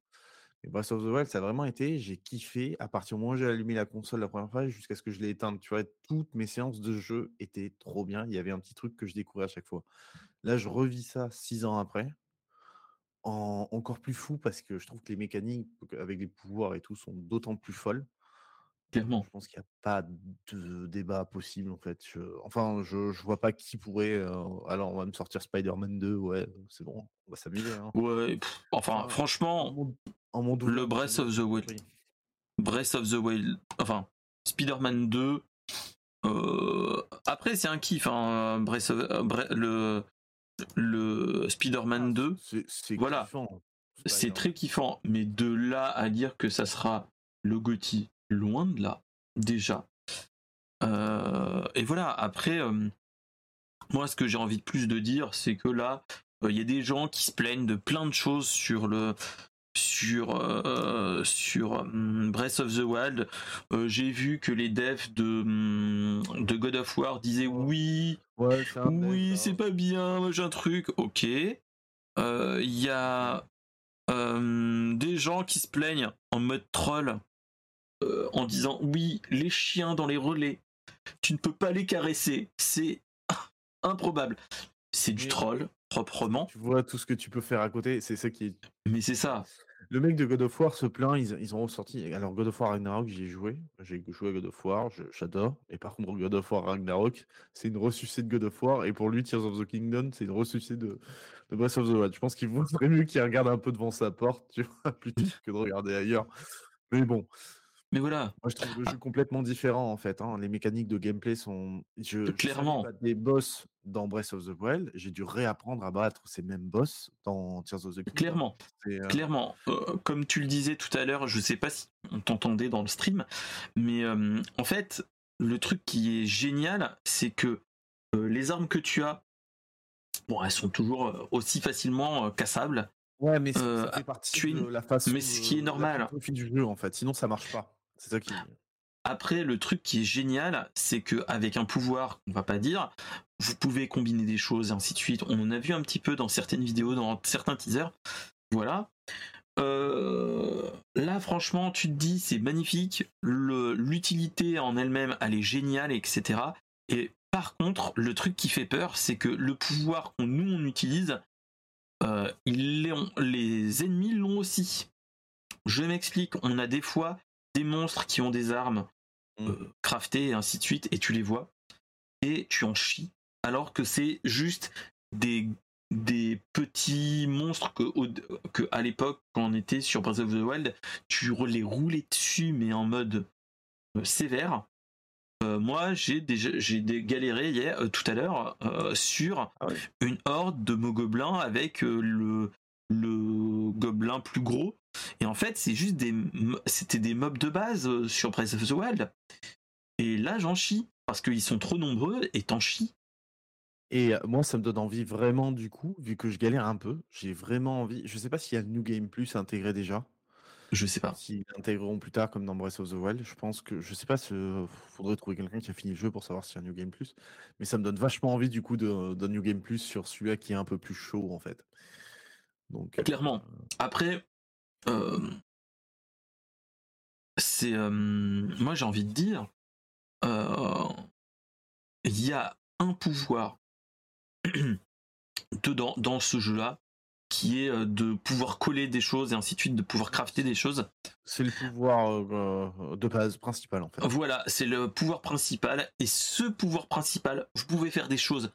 Mais Breath of the Wild, ça a vraiment été, j'ai kiffé à partir du moment où j'ai allumé la console la première fois jusqu'à ce que je l'ai éteinte. Tu vois, toutes mes séances de jeu étaient trop bien. Il y avait un petit truc que je découvrais à chaque fois. Là, je revis ça six ans après, en encore plus fou parce que je trouve que les mécaniques avec les pouvoirs et tout sont d'autant plus folles. Clairement. Je pense qu'il n'y a pas de débat possible en fait. Je- enfin, je, je vois pas qui pourrait. euh, alors, on va me sortir Spider-Man 2, ouais, c'est bon, on va s'amuser. hein. Ouais, pff, enfin, Enfin, En franchement, le Breath of the Wild. Breath of the Wild, enfin, Spider-Man 2. euh, après, c'est un kiff, hein, Breath of- euh, le, le Spider-Man Ah, 2. c'est- Voilà. kiffant, C'est Spider-Man. très kiffant, mais de là à dire que ça sera le GOTY, loin de là, déjà. Euh, et voilà, après, euh, moi, ce que j'ai envie de plus de dire, c'est que là, euh, il y a des gens qui se plaignent de plein de choses sur le sur sur hum, Breath of the Wild. J'ai vu que les devs de hum, de God of War disaient oui, Ouais, oui, dev, c'est hein. pas bien, j'ai un truc, ok. Il y a euh, des gens qui se plaignent en mode troll euh, en disant oui, les chiens dans les relais, tu ne peux pas les caresser, c'est improbable. C'est du troll, proprement, Tu vois tout ce que tu peux faire à côté, c'est ça qui est mais c'est ça. Le mec de God of War se plaint, ils, ils ont ressorti. Alors, God of War Ragnarok, j'y ai joué. J'ai joué à God of War, j'adore. Et par contre, God of War Ragnarok, c'est une ressucée de God of War. Et pour lui, Tears of the Kingdom, c'est une ressucée de, de Breath of the Wild. Je pense qu'il vaudrait mieux qu'il regarde un peu devant sa porte, tu vois, plutôt que de regarder ailleurs. Mais bon, Mais voilà, moi, je trouve le jeu complètement différent, en fait. hein. Les mécaniques de gameplay sont. Je, je Clairement. battre des boss dans Breath of the Wild. J'ai dû réapprendre à battre ces mêmes boss dans Tears of the Kingdom. clairement. Euh, Clairement, euh, comme tu le disais tout à l'heure, je sais pas si on t'entendait dans le stream, mais euh, en fait, le truc qui est génial, c'est que les armes que tu as bon, elles sont toujours aussi facilement cassables. Ouais, mais ça- ça fait partie tu es de une- la façon. mais ce qui est normal. du jeu en fait. Sinon, ça marche pas. Après, le truc qui est génial, c'est que avec un pouvoir, on va pas dire, vous pouvez combiner des choses et ainsi de suite. On a vu un petit peu dans certaines vidéos, dans certains teasers. Voilà. Euh, là, franchement, tu te dis, c'est magnifique. L'utilité en elle-même, elle est géniale, etc. Et par contre, le truc qui fait peur, c'est que le pouvoir qu'on nous on utilise, euh, les ennemis l'ont aussi. Je m'explique. On a des fois des monstres qui ont des armes Mm. euh, craftées et ainsi de suite, et tu les vois, et tu en chies, alors que c'est juste des, des petits monstres que, au- que à l'époque, quand on était sur Breath of the Wild, tu les roulais dessus, mais en mode euh, sévère. Euh, moi, j'ai déjà j'ai galéré hier, euh, tout à l'heure euh, sur Ah une horde de mots-gobelins avec le, le gobelin plus gros. Et en fait, c'est juste des, c'était des mobs de base euh, sur Breath of the Wild. Et là, j'en chie parce qu'ils sont trop nombreux et t'en chies. Et euh, moi, ça me donne envie vraiment du coup, vu que je galère un peu, j'ai vraiment envie. Je sais pas s'il y a le New Game Plus intégré déjà. Je sais pas. S'ils l'intégreront plus tard comme dans Breath of the Wild, je pense que je sais pas, il faudrait trouver quelqu'un qui a fini le jeu pour savoir s'il y a un New Game Plus. Mais ça me donne vachement envie du coup de- d'un New Game Plus sur celui-là qui est un peu plus chaud en fait. Donc euh, Clairement. Après, c'est. moi, j'ai envie de dire. Il y a un pouvoir dedans, dans ce jeu-là qui est de pouvoir coller des choses et ainsi de suite, de pouvoir crafter des choses. c'est le pouvoir euh, de base principal en fait. Voilà, c'est le pouvoir principal. Et ce pouvoir principal, vous pouvez faire des choses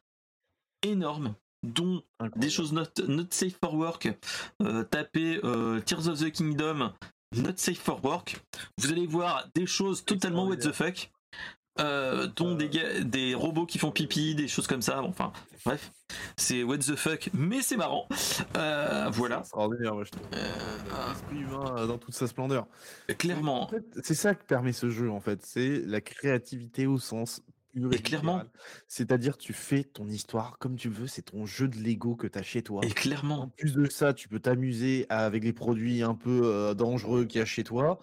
énormes, dont des choses not, not safe for work. Euh, tapez euh, Tears of the Kingdom, not safe for work. Vous allez voir des choses totalement what the fuck. Euh, dont des, des robots qui font pipi, des choses comme ça. Bon, Enfin, bref, c'est what the fuck, mais c'est marrant. Voilà, extraordinaire, moi, je trouve. L'esprit humain dans toute sa splendeur. En clairement. fait, c'est ça que permet ce jeu en fait, c'est la créativité au sens Et clairement. C'est-à-dire tu fais ton histoire comme tu veux, c'est ton jeu de Lego que tu as chez toi. Et En clairement, plus de ça, tu peux t'amuser avec les produits un peu euh, dangereux qu'il y a chez toi.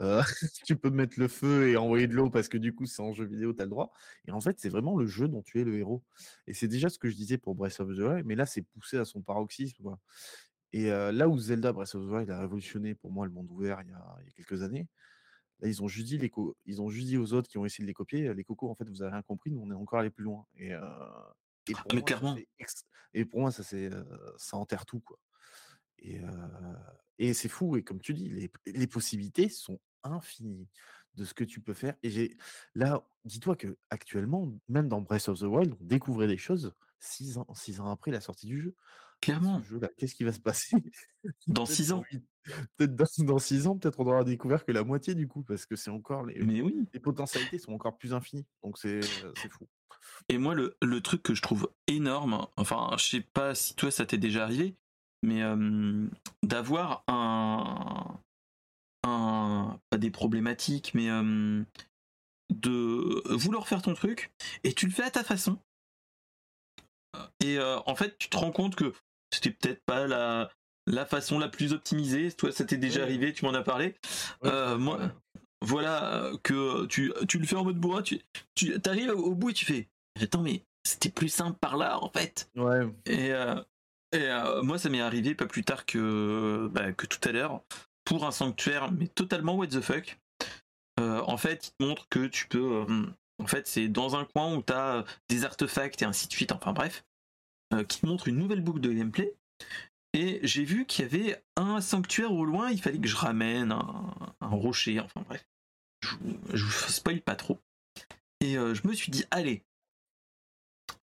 Euh, tu peux mettre le feu et envoyer de l'eau parce que du coup, c'est en jeu vidéo, tu as le droit. Et en fait, c'est vraiment le jeu dont tu es le héros. Et c'est déjà ce que je disais pour Breath of the Wild, mais là, c'est poussé à son paroxysme. quoi. Et euh, là où Zelda Breath of the Wild a révolutionné pour moi le monde ouvert il y a, il y a quelques années, là, ils ont, juste dit les ils ont juste dit aux autres qui ont essayé de les copier, les cocos, en fait, vous avez rien compris, nous, on est encore allé plus loin. Et, euh, et pour mais moi, ça, clairement. et pour moi, ça, c'est, euh, ça enterre tout. Quoi. Et, euh, et c'est fou. Et comme tu dis, les, les possibilités sont infinies de ce que tu peux faire. Et j'ai là, dis-toi que actuellement, même dans Breath of the Wild, on découvrait des choses six ans, six ans après la sortie du jeu. Clairement. Qu'est-ce qui va se passer? Dans 6 ans. Peut-être dans, dans six ans, peut-être on aura découvert que la moitié du coup, parce que c'est encore les, Mais oui. les potentialités sont encore plus infinies. Donc c'est c'est fou. Et moi, le, le truc que je trouve énorme, enfin, je sais pas si toi ça t'est déjà arrivé, mais euh, d'avoir un, un. pas des problématiques, mais euh, de vouloir faire ton truc et tu le fais à ta façon. Et euh, en fait, tu te rends compte que c'était peut-être pas la, la façon la plus optimisée. Toi, ça t'est déjà arrivé, tu m'en as parlé. Euh, moi, voilà. euh, que tu, tu le fais en mode bourrin, tu, tu arrives au bout et tu fais Attends, mais c'était plus simple par là en fait. Ouais, Et, euh, et euh, moi, ça m'est arrivé pas plus tard que, bah, que tout à l'heure pour un sanctuaire, mais totalement what the fuck. En fait, il te montre que tu peux. en fait, c'est dans un coin où tu as des artefacts et ainsi de suite, enfin bref, qui te montre une nouvelle boucle de gameplay. Et j'ai vu qu'il y avait un sanctuaire au loin, il fallait que je ramène un, rocher, enfin bref. Je, vous- spoil pas trop. Et euh, je me suis dit, allez,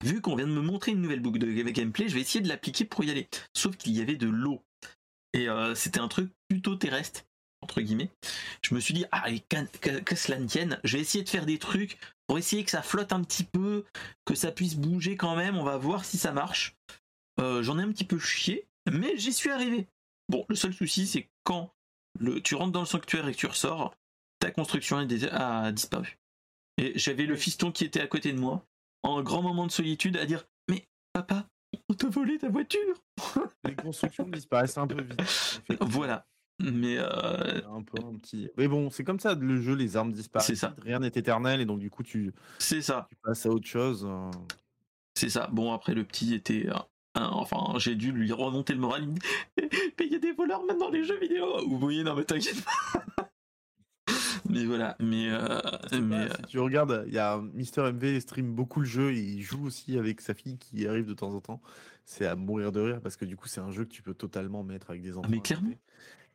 vu qu'on vient de me montrer une nouvelle boucle de gameplay, je vais essayer de l'appliquer pour y aller. Sauf qu'il y avait de l'eau. Et euh, c'était un truc plutôt terrestre, entre guillemets. Je me suis dit, ah, allez, qu'à- que, que cela ne tienne, je vais essayer de faire des trucs pour essayer que ça flotte un petit peu, que ça puisse bouger quand même, on va voir si ça marche. Euh, J'en ai un petit peu chié, mais j'y suis arrivé. Bon, le seul souci, c'est quand le, tu rentres dans le sanctuaire et que tu ressors, ta construction a, disparu. Et j'avais le fiston qui était à côté de moi, en grand moment de solitude, à dire Mais papa, On t'a volé ta voiture Les constructions disparaissent un peu vite. Voilà. Mais euh, Un peu un petit. Mais bon, c'est comme ça, le jeu, les armes disparaissent. C'est ça. Rien n'est éternel et donc du coup, tu, c'est ça. tu passes à autre chose. C'est ça. Bon, après, le petit était. un- enfin, j'ai dû lui remonter le moral. Mais il y a des voleurs même dans les jeux vidéo. Vous voyez, non, mais t'inquiète pas. mais voilà. Mais. euh, si tu regardes, il y a Mister MV stream beaucoup le jeu et il joue aussi avec sa fille qui arrive de temps en temps. C'est à mourir de rire parce que du coup, c'est un jeu que tu peux totalement mettre avec des enfants. mais clairement.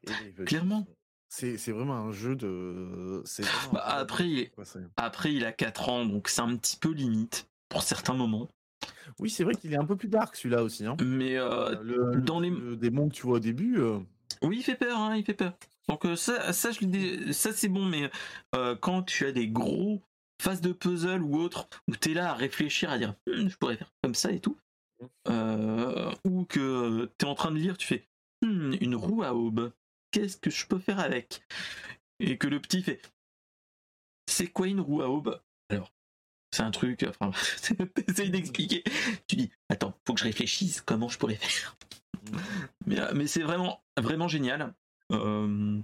Et Clairement. C'est vraiment un jeu de. un Bah, jeu après, quoi, après, il a 4 ans, donc c'est un petit peu limite pour certains moments. Oui, c'est vrai qu'il est un peu plus dark celui-là aussi. Hein. Mais euh, Euh, le, le- dans les- le démon que tu vois au début. euh, oui, il fait peur, hein, il fait peur. Donc euh, ça, ça, je ça c'est bon, mais euh, quand tu as des gros phases de puzzle ou autre, où tu es là à réfléchir, à dire Hmm, je pourrais faire comme ça et tout, euh, ou que tu es en train de lire, tu fais Hmm, une roue à aube, qu'est-ce que je peux faire avec? Et que le petit fait c'est quoi une roue à aube? Alors, c'est un truc, enfin, t'essayes d'expliquer. Tu dis, attends, faut que je réfléchisse, comment je pourrais faire? Mais, euh, mais c'est vraiment, vraiment génial. Euh,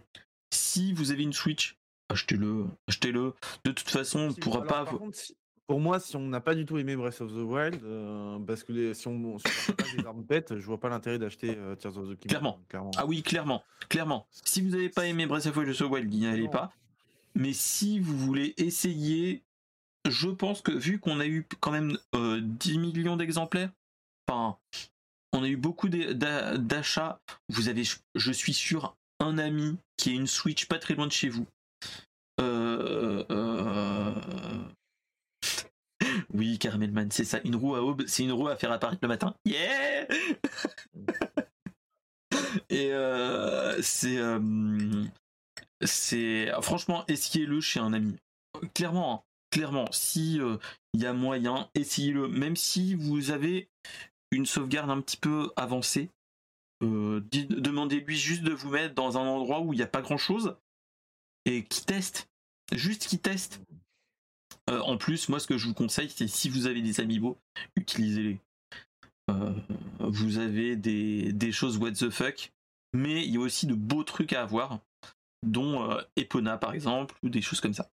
si vous avez une Switch, achetez-le, achetez-le. De toute façon, on Si- pourra alors, pas. contre, si- pour moi, si on n'a pas du tout aimé Breath of the Wild, euh, parce que les- si on n'a pas des armes bêtes, je vois pas l'intérêt d'acheter euh, Tears of the Kingdom. Clairement. clairement. Ah oui, clairement, clairement. Si vous n'avez pas aimé Breath of the Wild, n'y allez pas. Mais si vous voulez essayer, je pense que vu qu'on a eu quand même euh, 10 millions d'exemplaires, enfin, on a eu beaucoup d'a- d'a- d'achats. Vous avez, je suis sûr, un ami qui a une Switch pas très loin de chez vous. Euh, euh, Oui, Caramelman, c'est ça. Une roue à aube, c'est une roue à faire apparaître le matin. Yeah Et euh, c'est. euh, c'est. Franchement, essayez-le chez un ami. Clairement, hein, clairement, si euh, il y a moyen, essayez-le. Même si vous avez une sauvegarde un petit peu avancée, euh, demandez-lui juste de vous mettre dans un endroit où il n'y a pas grand-chose et qui teste. Juste qui teste. Euh, en plus, moi, ce que je vous conseille, c'est si vous avez des amiibo, utilisez-les. Euh, vous avez des, des choses what the fuck, mais il y a aussi de beaux trucs à avoir, dont euh, Epona par exemple, ou des choses comme ça.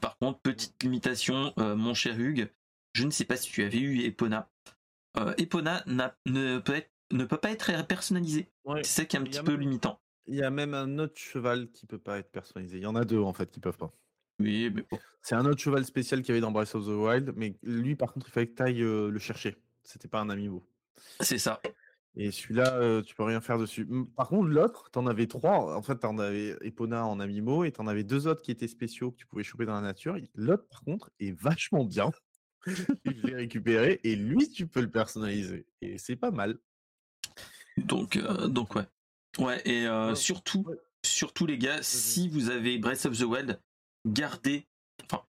Par contre, petite limitation, mon cher Hugues, je ne sais pas si tu avais eu Epona. Epona n'a- ne, peut être- ne peut pas être personnalisé. Ouais. C'est ça qui est un petit peu même- limitant. Il y a même un autre cheval qui peut pas être personnalisé. Il y en a deux en fait qui peuvent pas. Oui, mais bon. C'est un autre cheval spécial qu'il y avait dans Breath of the Wild, mais lui par contre il fallait que tu ailles le chercher. C'était pas un amiibo. c'est ça. Et celui-là, euh, tu peux rien faire dessus. Par contre, l'autre, t'en avais trois. En fait, t'en avais Epona en amiibo et t'en avais deux autres qui étaient spéciaux que tu pouvais choper dans la nature. L'autre, par contre, est vachement bien. Je l'ai récupéré et lui, tu peux le personnaliser. Et c'est pas mal. Donc, euh, donc ouais. Ouais, et euh, surtout, surtout les gars, si vous avez Breath of the Wild, gardez, enfin,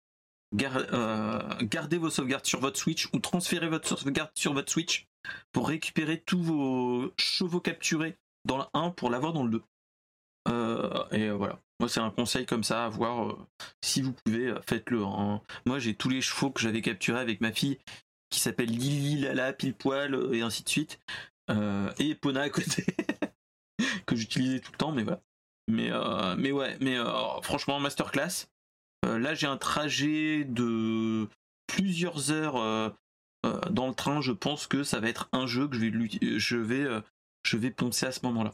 euh, vos sauvegardes sur votre Switch ou transférez votre sauvegarde sur votre Switch pour récupérer tous vos chevaux capturés dans le 1 pour l'avoir dans le 2. Euh, et voilà. Moi, c'est un conseil comme ça à voir. euh, si vous pouvez, faites-le. Moi, j'ai tous les chevaux que j'avais capturés avec ma fille qui s'appelle Lily, Lala, Pile Poil, et ainsi de suite. Et Epona à côté que j'utilisais tout le temps mais voilà mais mais ouais mais franchement masterclass là j'ai un trajet de plusieurs heures euh, euh, dans le train. Je pense que ça va être un jeu que je vais je vais euh, je vais poncer à ce moment là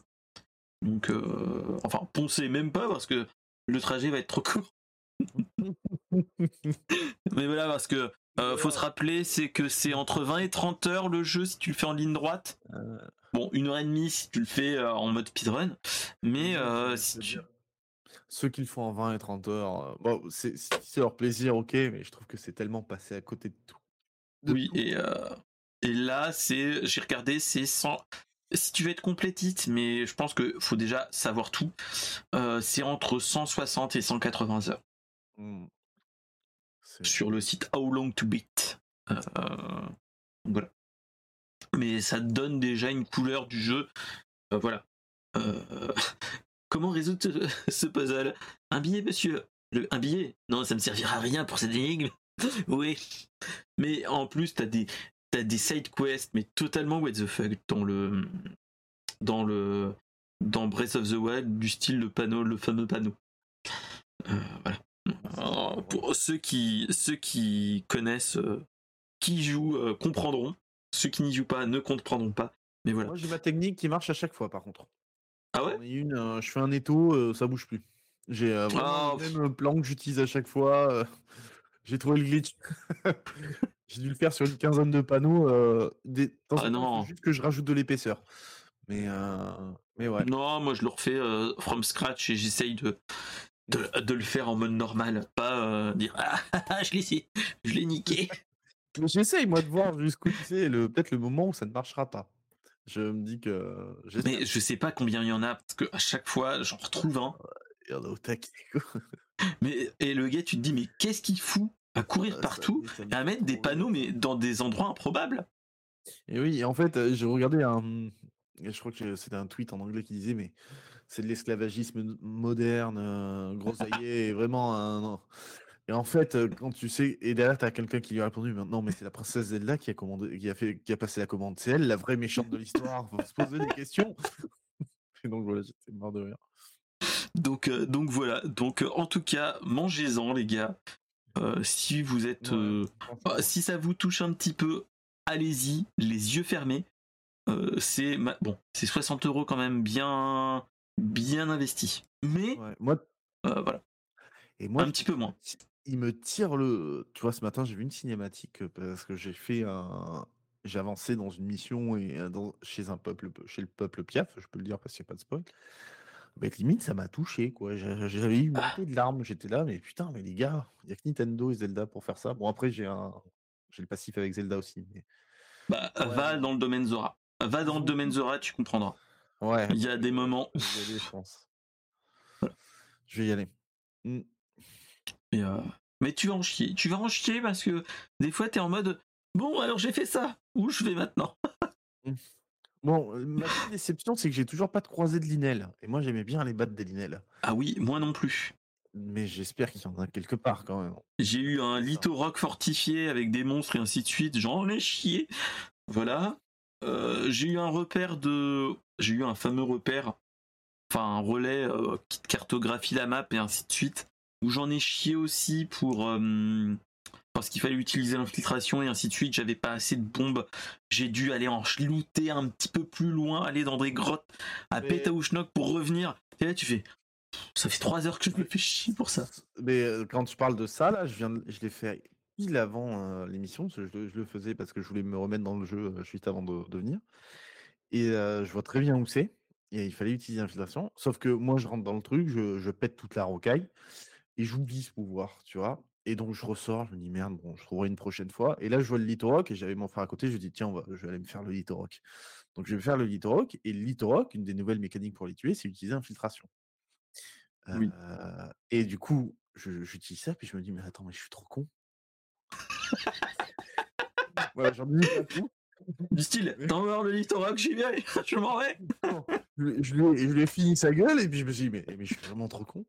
donc euh, enfin poncer même pas parce que le trajet va être trop court. Mais voilà parce que euh, faut se rappeler c'est que c'est entre 20 et 30 heures le jeu si tu le fais en ligne droite. Euh, Bon, une heure et demie si tu le fais euh, en mode speedrun, mais euh, si tu... Ceux qui le font en 20 et 30 heures, bon, c'est leur plaisir, ok, mais je trouve que c'est tellement passé à côté de tout. De Oui, tout. et, euh, et là, c'est, j'ai regardé, c'est 100... Si tu veux être complétite, mais je pense que faut déjà savoir tout, euh, c'est entre 160 et 180 heures. C'est- sur le site How Long to Beat. Euh, voilà. Mais ça donne déjà une couleur du jeu. Voilà. Euh, comment résoudre ce- puzzle? Un billet, monsieur Un billet? Non, ça ne servira à rien pour cette énigme. oui. Mais en plus, t'as des, t'as des side quests, mais totalement what the fuck dans le dans le dans Breath of the Wild du style le panneau, le fameux panneau. Euh, voilà. Alors, pour ceux qui ceux qui connaissent, euh, qui jouent euh, comprendront. Ceux qui n'y jouent pas ne comprendront pas. Mais voilà. Moi, j'ai ma technique qui marche à chaque fois, par contre. Ah ouais? J'en ai une, euh, je fais un étau, euh, ça bouge plus. J'ai euh, vraiment Ah, le même plan que j'utilise à chaque fois. euh, j'ai trouvé le glitch. j'ai dû le faire sur une quinzaine de panneaux. euh, des... de temps en Ah temps, il faut non. juste que je rajoute de l'épaisseur. Mais, euh, mais ouais. Non, moi je le refais euh, from scratch et j'essaye de, de, de le faire en mode normal, pas euh, dire ah je l'ai je l'ai niqué. Mais J'essaye, moi, de voir jusqu'où tu sais, le... peut-être le moment où ça ne marchera pas. Je me dis que. Mais je sais pas combien il y en a parce que à chaque fois j'en retrouve un. qu'il y en a au taquet, quoi. Mais et le gars tu te dis mais qu'est-ce qu'il fout à courir Ça- partout ça et à mettre des panneaux mais dans des endroits improbables? Et oui, et en fait, euh, j'ai regardé un. Je crois que c'était un tweet en anglais qui disait, mais c'est de l'esclavagisme moderne, euh, groseillier, et vraiment un. Et en fait, euh, quand tu sais, et derrière, tu as quelqu'un qui lui a répondu, mais non, mais c'est la princesse Zelda qui a, commandé, qui, a fait, qui a passé la commande. C'est elle, la vraie méchante de l'histoire. Faut se poser des questions. Et donc voilà, j'étais mort de rire. Donc euh, donc voilà donc euh, en tout cas mangez-en les gars. Euh, si vous êtes Ouais, Ah, si ça vous touche un petit peu, allez-y, les yeux fermés. C'est ma- bon, c'est 60 euros quand même bien, bien investi. Mais ouais. Moi, voilà, Et moi, un petit peu moins. Il me tire le. Tu vois, ce matin, j'ai vu une cinématique euh, parce que j'ai fait un. J'ai avancé dans une mission et euh, dans... chez un peuple, chez le peuple Piaf, je peux le dire parce qu'il n'y a pas de spoil. Mais limite, ça m'a touché, quoi. J'avais eu une montée de larmes. J'étais là, mais putain, mais les gars, il n'y a que Nintendo et Zelda pour faire ça. Bon, après, j'ai un. J'ai le passif avec Zelda aussi. Mais... Bah, Ouais. va dans le domaine Zora. Va dans le domaine. Zora, tu comprendras. Ouais. Il y a des moments. Je vais y aller, je pense. Je vais y aller. Mm. Mais, euh, mais tu vas en chier. Tu vas en chier parce que des fois, tu es en mode Bon, alors j'ai fait ça. Où je vais maintenant? Bon, euh, ma petite déception, c'est que j'ai toujours pas de croisée de Linel. Et moi, j'aimais bien les battre des Linel. Ah oui, moi non plus. Mais j'espère qu'il y en a quelque part quand même. J'ai eu un litho rock fortifié avec des monstres et ainsi de suite. J'en ai chié. Voilà. Euh, j'ai eu un repère de. J'ai eu un fameux repère. Enfin, un relais euh, qui cartographie la map et ainsi de suite. Où j'en ai chié aussi pour. euh, parce qu'il fallait utiliser l'infiltration et ainsi de suite. J'avais pas assez de bombes. J'ai dû aller en looter un petit peu plus loin, aller dans des grottes à Mais- Pétaouchnok pour revenir. Et là, tu fais. Ça fait trois heures que je me fais chier pour ça. Mais euh, quand je parle de ça, là, je, viens de- je l'ai fait pile avant euh, l'émission. parce que Je, le- je le faisais parce que je voulais me remettre dans le jeu juste avant de, de venir. Et euh, je vois très bien où c'est. Et il fallait utiliser l'infiltration. Sauf que moi, je rentre dans le truc, je, je pète toute la rocaille. Et j'oublie ce pouvoir, tu vois. Et donc, je ressors, je me dis merde, bon, je trouverai une prochaine fois. Et là, je vois le Litorock et j'avais mon frère à côté. Je dis tiens, on va, je vais aller me faire le Litorock. Donc, je vais faire le Litorock. Et le Litorock, une des nouvelles mécaniques pour les tuer, c'est utiliser infiltration. Oui. Euh, et du coup, j'utilise ça, puis je me dis, mais attends, mais je suis trop con. voilà, j'en ai mis un coup. Du style, t'en voir le litho rock, j'y vais, je m'en vais? Je, lui- ai- fini sa gueule, et puis je me suis dit, mais, mais je suis vraiment trop con.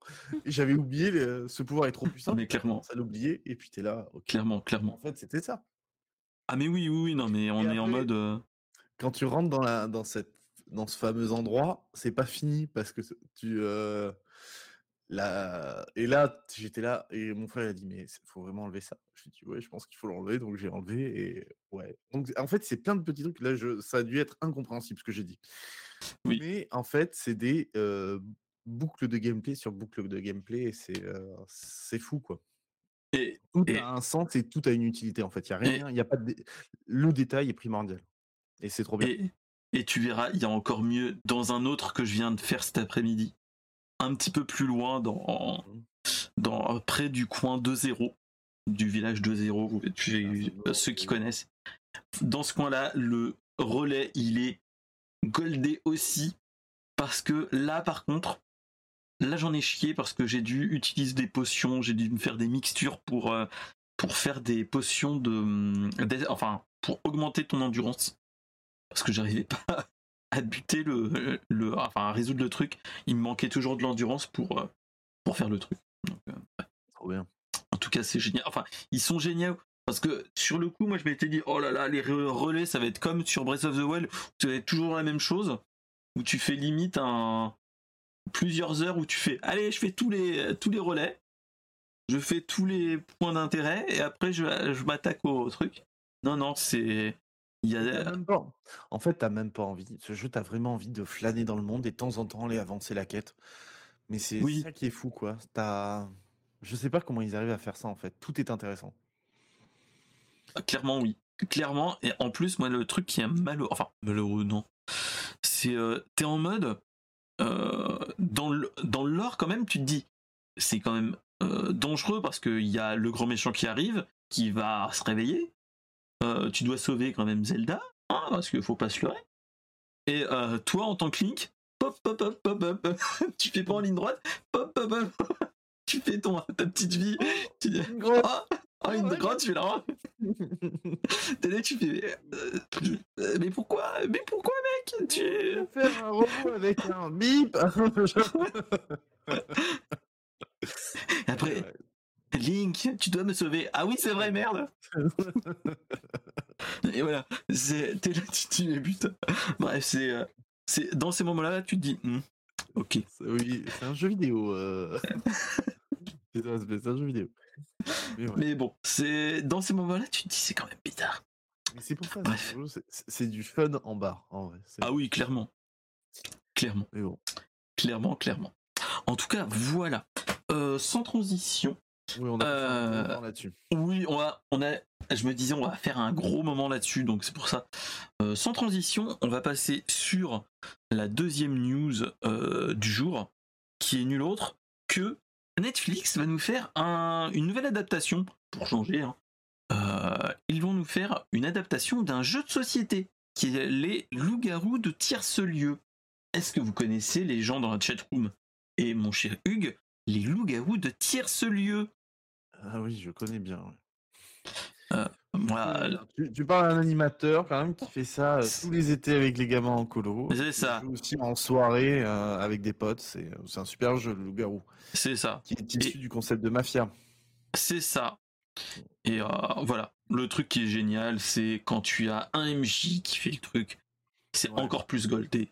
J'avais oublié, le- ce pouvoir est trop puissant. Mais clairement. Ça l'oublier, et puis t'es là. Clairement, clairement. En fait, c'était ça. Ah mais oui, oui, oui, non mais on est en mode... euh, Quand tu rentres dans, la, dans, cette, dans ce fameux endroit, c'est pas fini, parce que tu. euh, la... Et là, j'étais là, et mon frère a dit, mais il faut vraiment enlever ça. Je lui ai dit, ouais, je pense qu'il faut l'enlever, donc j'ai enlevé, et ouais. Donc en fait, c'est plein de petits trucs. Là, je... ça a dû être incompréhensible ce que j'ai dit. Oui. Mais en fait, c'est des euh, boucles de gameplay sur boucles de gameplay, et c'est euh, c'est fou, quoi. Et, Tout Et- a un sens et tout a une utilité, en fait. Il y a Et- rien, il y a pas de... dé- Le détail est primordial. Et c'est trop bien. et, et tu verras, il y a encore mieux dans un autre que je viens de faire cet après-midi. Un petit peu plus loin, dans, dans près du coin 2-0, du village 2-0, vous- tu- Ah, bon, ceux qui connaissent. Dans ce coin-là, le relais, il est goldé aussi. Parce que là, par contre, là j'en ai chié parce que j'ai dû utiliser des potions, j'ai dû me faire des mixtures pour, euh, pour faire des potions de. des- enfin, pour augmenter ton endurance. Parce que j'arrivais pas à buter le, le. Enfin, à résoudre le truc. Il me manquait toujours de l'endurance pour, euh, pour faire le truc. Donc, euh, Trop bien. en tout cas, c'est génial. Enfin, ils sont géniaux. Parce que sur le coup, moi je m'étais dit, oh là là, les re- relais, ça va être comme sur Breath of the Wild, où ça va être toujours la même chose, où tu fais limite un plusieurs heures où tu fais, allez, je fais tous les tous les relais, je fais tous les points d'intérêt et après je, je m'attaque au truc. Non, non, c'est il y a même pas- En fait, t'as même pas envie. Ce jeu, t'as vraiment envie de flâner dans le monde et de temps en temps aller avancer la quête. Mais c'est Oui. ça qui est fou, quoi. T'as... Je sais pas comment ils arrivent à faire ça, en fait. Tout est intéressant. Clairement, oui. Clairement. Et en plus, moi, le truc qui est malheureux, enfin, malheureux, non. C'est, euh, t'es en mode, euh, dans, le, dans le lore, quand même, tu te dis, c'est quand même euh, dangereux parce qu'il y a le grand méchant qui arrive, qui va se réveiller. Tu dois sauver quand même Zelda, hein, parce qu'il faut pas se leurrer. Et euh, toi, en tant que Link, pop, pop, pop, pop, pop, tu fais pas en ligne droite, pop, pop, pop, tu fais ton, ta petite vie. Tu dis, ah, ah, une grotte, tu fais là. T'es là, tu fais. euh, euh, mais pourquoi Mais pourquoi, mec Tu. faire un robot avec un bip Après, Link, tu dois me sauver. Ah oui, c'est vrai, merde. Et voilà, t'es là, tu te dis, mais putain. Bref, c'est. euh, dans ces moments-là, tu te dis, Hmm, ok. Oui, c'est un jeu vidéo. euh. c'est un jeu vidéo. Mais ouais. Mais bon, c'est dans ces moments-là, tu te dis, c'est quand même bizarre. Mais c'est pour ça, c'est- du fun en barre, en vrai. C'est- Ah oui, clairement. Clairement. Mais bon. Clairement, clairement. En tout cas, voilà. Euh, sans transition, Oui, on a Euh, moment là-dessus. Oui, on a, on a, je me disais, on va faire un gros moment là-dessus, donc c'est pour ça. Euh, sans transition, on va passer sur la deuxième news euh, du jour, qui est nulle autre que Netflix va nous faire un- une nouvelle adaptation, pour changer. hein. Euh, ils vont nous faire une adaptation d'un jeu de société, qui est les loups-garous de tierce-lieu. Est-ce que vous connaissez les gens dans la chatroom? Et mon cher Hugues, les loups-garous de tierce-lieu Ah oui, je connais bien. ouais. Moi, Euh, tu, tu parles d'un animateur quand même qui fait ça euh, tous les étés avec les gamins en colo. C'est ça. joue aussi en soirée euh, avec des potes. C'est c'est un super jeu, le loup-garou, c'est ça. qui est issu Et- du concept de mafia. C'est ça. Et euh, voilà, le truc qui est génial, c'est quand tu as un MJ qui fait le truc, c'est Ouais. encore plus goldé.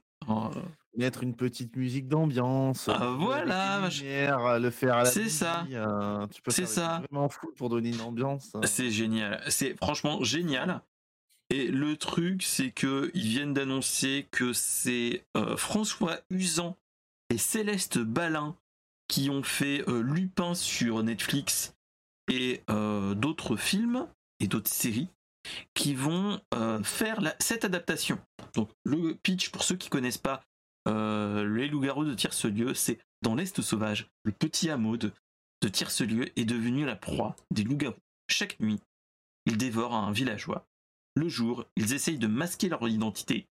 Euh, Mettre une petite musique d'ambiance. Ah, avec voilà, lumières, euh, le faire à la C'est ça. euh, tu peux C'est ça. vraiment fou pour donner une ambiance. euh. c'est génial, c'est franchement génial. Et le truc, c'est que ils viennent d'annoncer que c'est euh, François Usan et Céleste Balin qui ont fait euh, Lupin sur Netflix et euh, d'autres films et d'autres séries qui vont euh, faire la- cette adaptation. Donc le pitch, pour ceux qui connaissent pas, euh, les loups-garous de Tiercelieu, c'est dans l'Est sauvage, le petit hameau de, de Tiercelieu est devenu la proie des loups-garous. Chaque nuit, ils dévorent un villageois. Le jour, ils essayent de masquer leur identité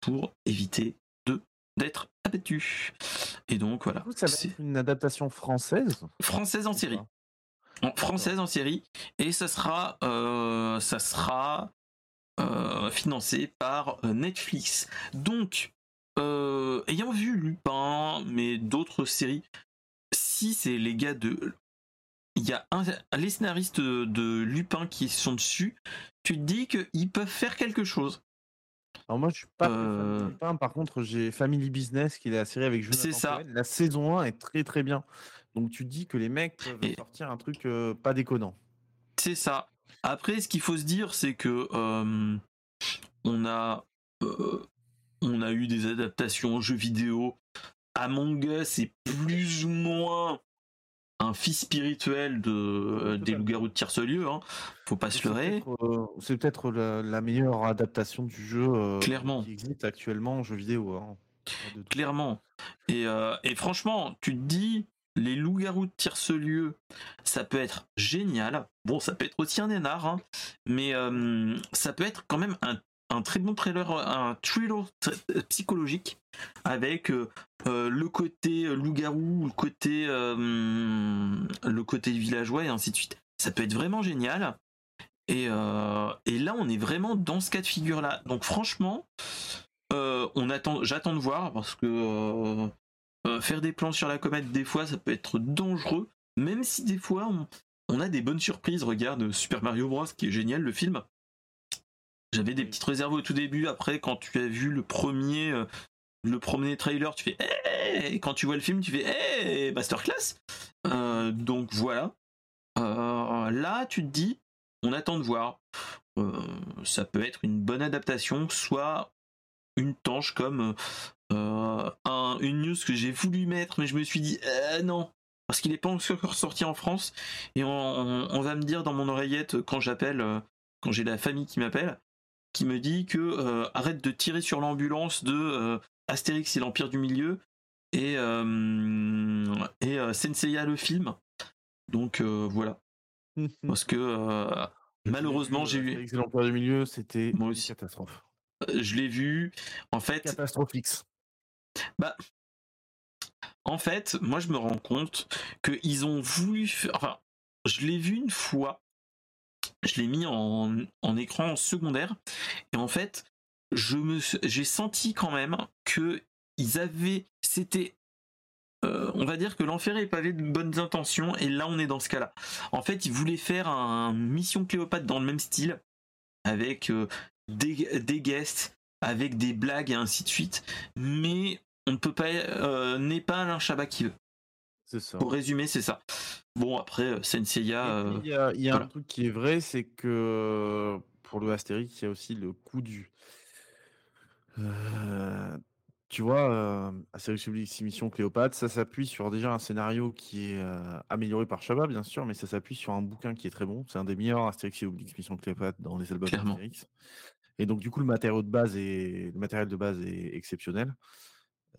pour éviter de d'être abattus. Et donc voilà, ça va c'est être une adaptation française française en série en française en série et ça sera euh, ça sera euh, financé par Netflix. Donc euh, ayant vu Lupin mais d'autres séries si c'est les gars de il y a un, les scénaristes de, Lupin qui sont dessus, tu te dis qu'ils peuvent faire quelque chose. Alors moi, je suis pas fan de Euh, Lupin. Par contre, j'ai Family Business, qui est la série avec Jonathan C'est ça. Cohen. La saison 1 est très très bien. Donc tu dis que les mecs peuvent Et- sortir un truc euh, pas déconnant. C'est ça. Après, ce qu'il faut se dire, c'est que on a on a eu des adaptations jeux vidéo. Among Us est plus ou moins un fils spirituel de euh, des loups-garous de Tiercelieu. Hein. Faut pas se C'est leurrer. peut-être, euh, C'est peut-être la, la meilleure adaptation du jeu euh, Clairement. qui existe actuellement en jeu vidéo. hein. Clairement. Et, euh, et franchement, tu te dis, les loups-garous de Tiercelieu, ça peut être génial. Bon, ça peut être aussi un énard, hein, mais ça peut être quand même un, un très bon trailer, un thriller tr- psychologique avec euh, euh, le côté loup-garou, le côté euh, le côté villageois et ainsi de suite. Ça peut être vraiment génial. Et, euh, et là, on est vraiment dans ce cas de figure-là. Donc, franchement, euh, on attend, j'attends de voir parce que euh, euh, faire des plans sur la comète, des fois, ça peut être dangereux. Même si des fois, on, on a des bonnes surprises. Regarde Super Mario Bros, qui est génial le film. J'avais des petites réserves au tout début. Après, quand tu as vu le premier, euh, le premier trailer, tu fais hey! Et quand tu vois le film, tu fais hey! masterclass. Euh, donc voilà. Euh, là, tu te dis, on attend de voir. Ça peut être une bonne adaptation, soit une tanche comme un- une news que j'ai voulu mettre, mais je me suis dit non, parce qu'il n'est pas encore sorti en France. Et on, on- va me dire dans mon oreillette quand j'appelle, quand j'ai la famille qui m'appelle, qui me dit que euh, arrête de tirer sur l'ambulance de euh, Astérix et l'Empire du Milieu et, euh, et euh, Senseiya le film. Donc euh, voilà, parce que euh, malheureusement j'ai eu, Avec l'Empire du Milieu, c'était Moi une aussi. catastrophe. je l'ai vu. En fait, Catastrophique. En fait, moi je me rends compte qu'ils ont voulu faire. Enfin, je l'ai vu une fois, je l'ai mis en, en écran secondaire, et en fait, je me, j'ai senti quand même que ils avaient. C'était. euh, on va dire que l'enfer est pavé de bonnes intentions, et là on est dans ce cas-là. En fait, ils voulaient faire un Mission Cléopâtre dans le même style, avec euh, des, des guests, avec des blagues et ainsi de suite, mais on ne peut pas euh, n'est pas Alain Chabat qui veut. C'est ça. Pour résumer, c'est ça. Bon après euh, Senseiya, euh, Il y a, il y a voilà. un truc qui est vrai, c'est que pour le Astérix, il y a aussi le coup du. Euh, tu vois, euh, Astérix Obélix Mission Cléopâtre, ça s'appuie sur déjà un scénario qui est euh, amélioré par Chabat, bien sûr, mais ça s'appuie sur un bouquin qui est très bon. C'est un des meilleurs Astérix et Obélix Mission Cléopâtre dans les albums Clairement. d'Astérix. Et donc, du coup, le matériau de base est, le matériel de base est exceptionnel.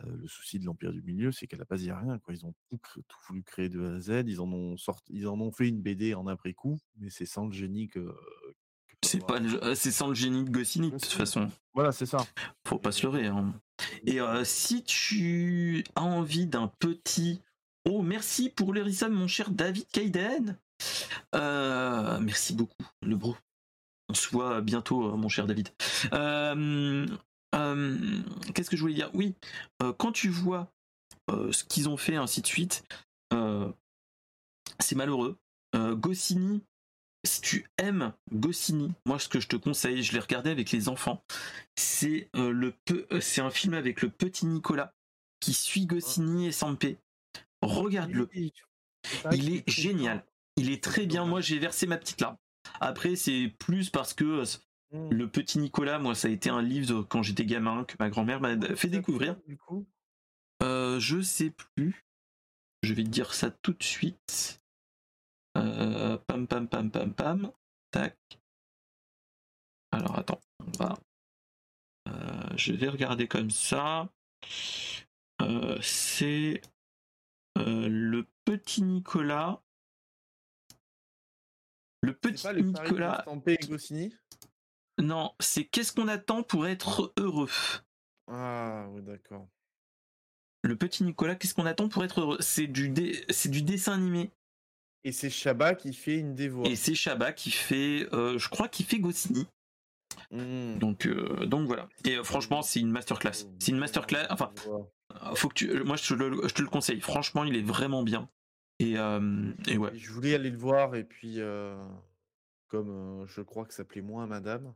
Euh, le souci de l'Empire du Milieu, c'est qu'à la base, il n'y a rien. Quoi. Ils ont tout, voulu créer de A à Z. Ils en ont sorti, ils en ont fait une BD en après coup, mais c'est sans le génie que. c'est pas c'est sans le génie de Goscinny de toute façon. Voilà, c'est ça. Faut pas se leurrer. hein. Et euh, si tu as envie d'un petit Oh, merci pour l'Erison, mon cher David Kaiden. Euh, merci beaucoup, le bro. On se voit bientôt, euh, mon cher David. Euh, euh, Qu'est-ce que je voulais dire? Oui, euh, quand tu vois euh, ce qu'ils ont fait, ainsi de suite, c'est malheureux. Goscinny, si tu aimes Goscinny, moi ce que je te conseille, je l'ai regardé avec les enfants, c'est le c'est un film avec le petit Nicolas qui suit Goscinny et Sampé. Regarde-le, il est génial. Il est très bien. Moi, j'ai versé ma petite larme. Après, c'est plus parce que Mmh. le petit Nicolas, moi, ça a été un livre quand j'étais gamin que ma grand-mère m'a fait découvrir. Du coup, Euh, je sais plus. Je vais te dire ça tout de suite. Euh, pam pam pam pam pam. Tac. Alors attends, on va. Euh, je vais regarder comme ça. Euh, c'est euh, le petit Nicolas. Le petit pas le Nicolas. Goscinny Non, c'est qu'est-ce qu'on attend pour être heureux? Ah, oui, d'accord. Le petit Nicolas, qu'est-ce qu'on attend pour être heureux? C'est du, dé- du dessin animé. Et c'est Chabat qui fait une des voix. Et c'est Chabat qui fait, euh, je crois qu'il fait Goscinny. Mmh. Donc, euh, donc voilà. Et euh, franchement, c'est une masterclass. C'est une masterclass. Enfin, faut que tu, moi, je te, le, je te le conseille. Franchement, il est vraiment bien. Et, et ouais. Je voulais aller le voir et puis comme je crois que ça plaît moins à Madame,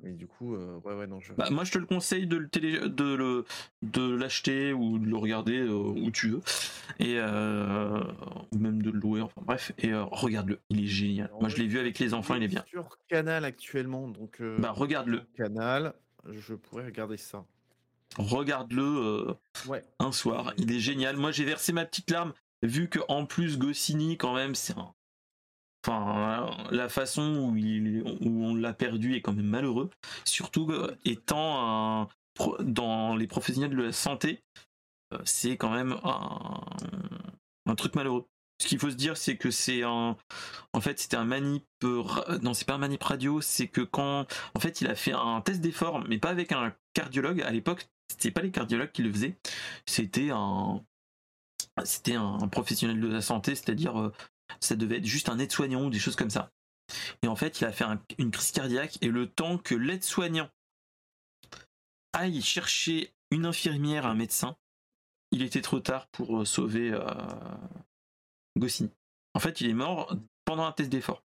mais du coup euh, ouais ouais non je. Bah, moi, je te le conseille de le télé, de le, de l'acheter ou de le regarder euh, où tu veux, et euh, ou même de le louer. Enfin bref. Et regarde-le, il est génial. Moi, je l'ai vu avec les enfants, il est bien. Sur Canal actuellement donc. Bah, regarde-le. Canal, je pourrais regarder ça. Regarde-le. Ouais. un soir. Il est génial. Moi, j'ai versé ma petite larme, vu que en plus Goscinny, quand même, c'est un. Enfin, la façon où, il, où on l'a perdu est quand même malheureux. Surtout euh, étant un, dans les professionnels de la santé, euh, c'est quand même un, un truc malheureux. Ce qu'il faut se dire, c'est que c'est un. En fait, c'était un manip. Non, c'est pas un manip radio, c'est que quand. En fait, il a fait un test d'effort, mais pas avec un cardiologue. À l'époque, c'était pas les cardiologues qui le faisaient, c'était un. C'était un professionnel de la santé, c'est-à-dire. Ça devait être juste un aide-soignant ou des choses comme ça. Et en fait, il a fait un- une crise cardiaque, et le temps que l'aide-soignant aille chercher une infirmière, un médecin, il était trop tard pour euh, sauver euh, Goscinny. En fait, il est mort pendant un test d'effort.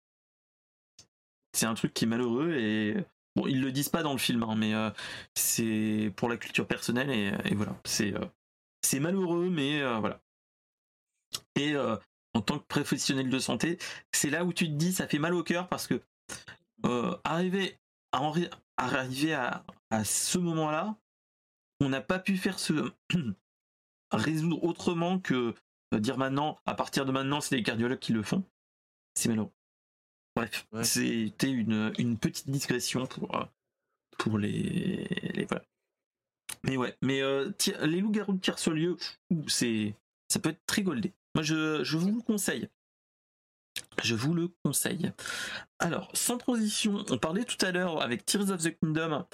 C'est un truc qui est malheureux et bon, ils le disent pas dans le film, hein, mais euh, c'est pour la culture personnelle et, voilà. C'est euh, c'est malheureux, mais voilà. Et en tant que professionnel de santé, c'est là où tu te dis ça fait mal au cœur parce que euh, arriver à, en ri- arriver à, à ce moment-là, on n'a pas pu faire ce résoudre autrement que euh, dire maintenant, à partir de maintenant, c'est les cardiologues qui le font. C'est malheureux. Bref, Ouais. c'était une, une petite digression pour, euh, pour les, les- voilà. Mais ouais, mais euh, les loups-garous de Tire-sur-Lieu, ouh, c'est ça peut être très goldé. Moi, je, je vous le conseille. Je vous le conseille. Alors, sans transition, on parlait tout à l'heure avec Tears of the Kingdom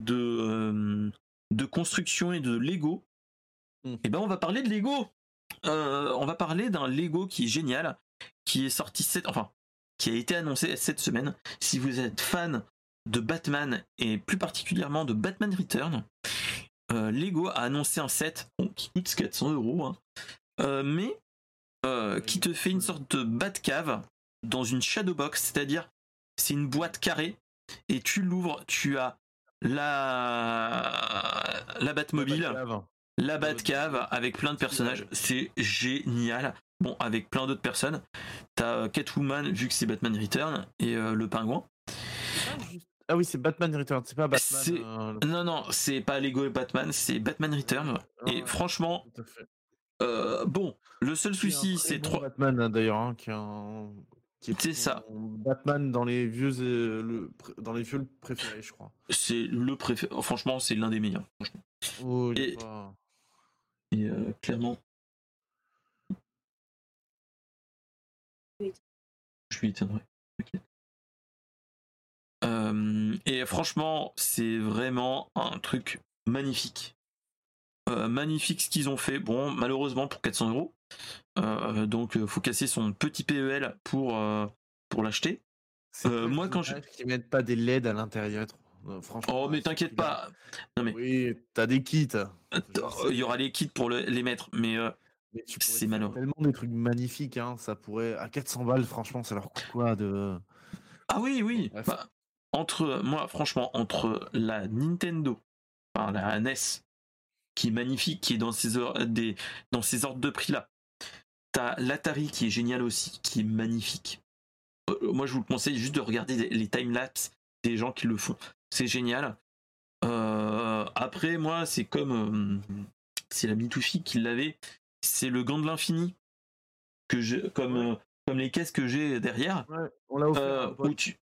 de, euh, de construction et de Lego. Mm. Et ben, on va parler de Lego. Euh, on va parler d'un Lego qui est génial, qui est sorti cette, enfin, qui a été annoncé cette semaine. Si vous êtes fan de Batman et plus particulièrement de Batman Return, euh, Lego a annoncé un set bon, qui coûte 400 euros, hein, mais euh, qui te fait une sorte de Batcave dans une shadow box, c'est-à-dire c'est une boîte carrée et tu l'ouvres, tu as la la Batmobile, Batcave. la Batcave avec plein de personnages, c'est génial. Bon, avec plein d'autres personnes, t'as Catwoman vu que c'est Batman Return et euh, le pingouin. Ah oui, c'est Batman Return, c'est pas Batman. Euh, Non, non, c'est pas Lego et Batman, c'est Batman Return. Et Ouais, franchement. Euh, bon, le seul souci, c'est bon trois. Batman hein, d'ailleurs, hein, qui est un- C'est ça. Batman dans les vieux, euh, le- dans les vieux préférés, je crois. C'est le préféré. Franchement, c'est l'un des meilleurs. Oh, Et- pas- Et euh, clairement. Je éteindrai. t'inquiète. Euh, et franchement, c'est vraiment un truc magnifique. Euh, magnifique ce qu'ils ont fait. Bon, malheureusement pour 400 euros. Euh, donc, euh, faut casser son petit PEL pour, pour l'acheter. Moi, quand je- qu'ils mettent pas des LED à l'intérieur. Franchement. Oh, mais t'inquiète pas. Non, mais Oui, t'as des kits. il y aura les kits pour le- les mettre. Mais euh, C'est malheureux. Tellement des trucs magnifiques, hein, ça pourrait. À 400 balles, franchement, ça leur coûte quoi de. Ah oui, oui. Bah, entre moi, franchement, entre la Nintendo, enfin la NES, qui est magnifique, qui est dans ces des dans ces ordres de prix là. T'as l'Atari qui est génial aussi, qui est magnifique. Euh, moi, je vous le conseille juste de regarder les- timelapses des gens qui le font. C'est génial. Euh, après, moi, c'est comme euh, c'est la Mitufi qui l'avait. C'est le gant de l'infini que j'ai, comme euh, comme les caisses que j'ai derrière. Ouais, on l'a offert. où tu,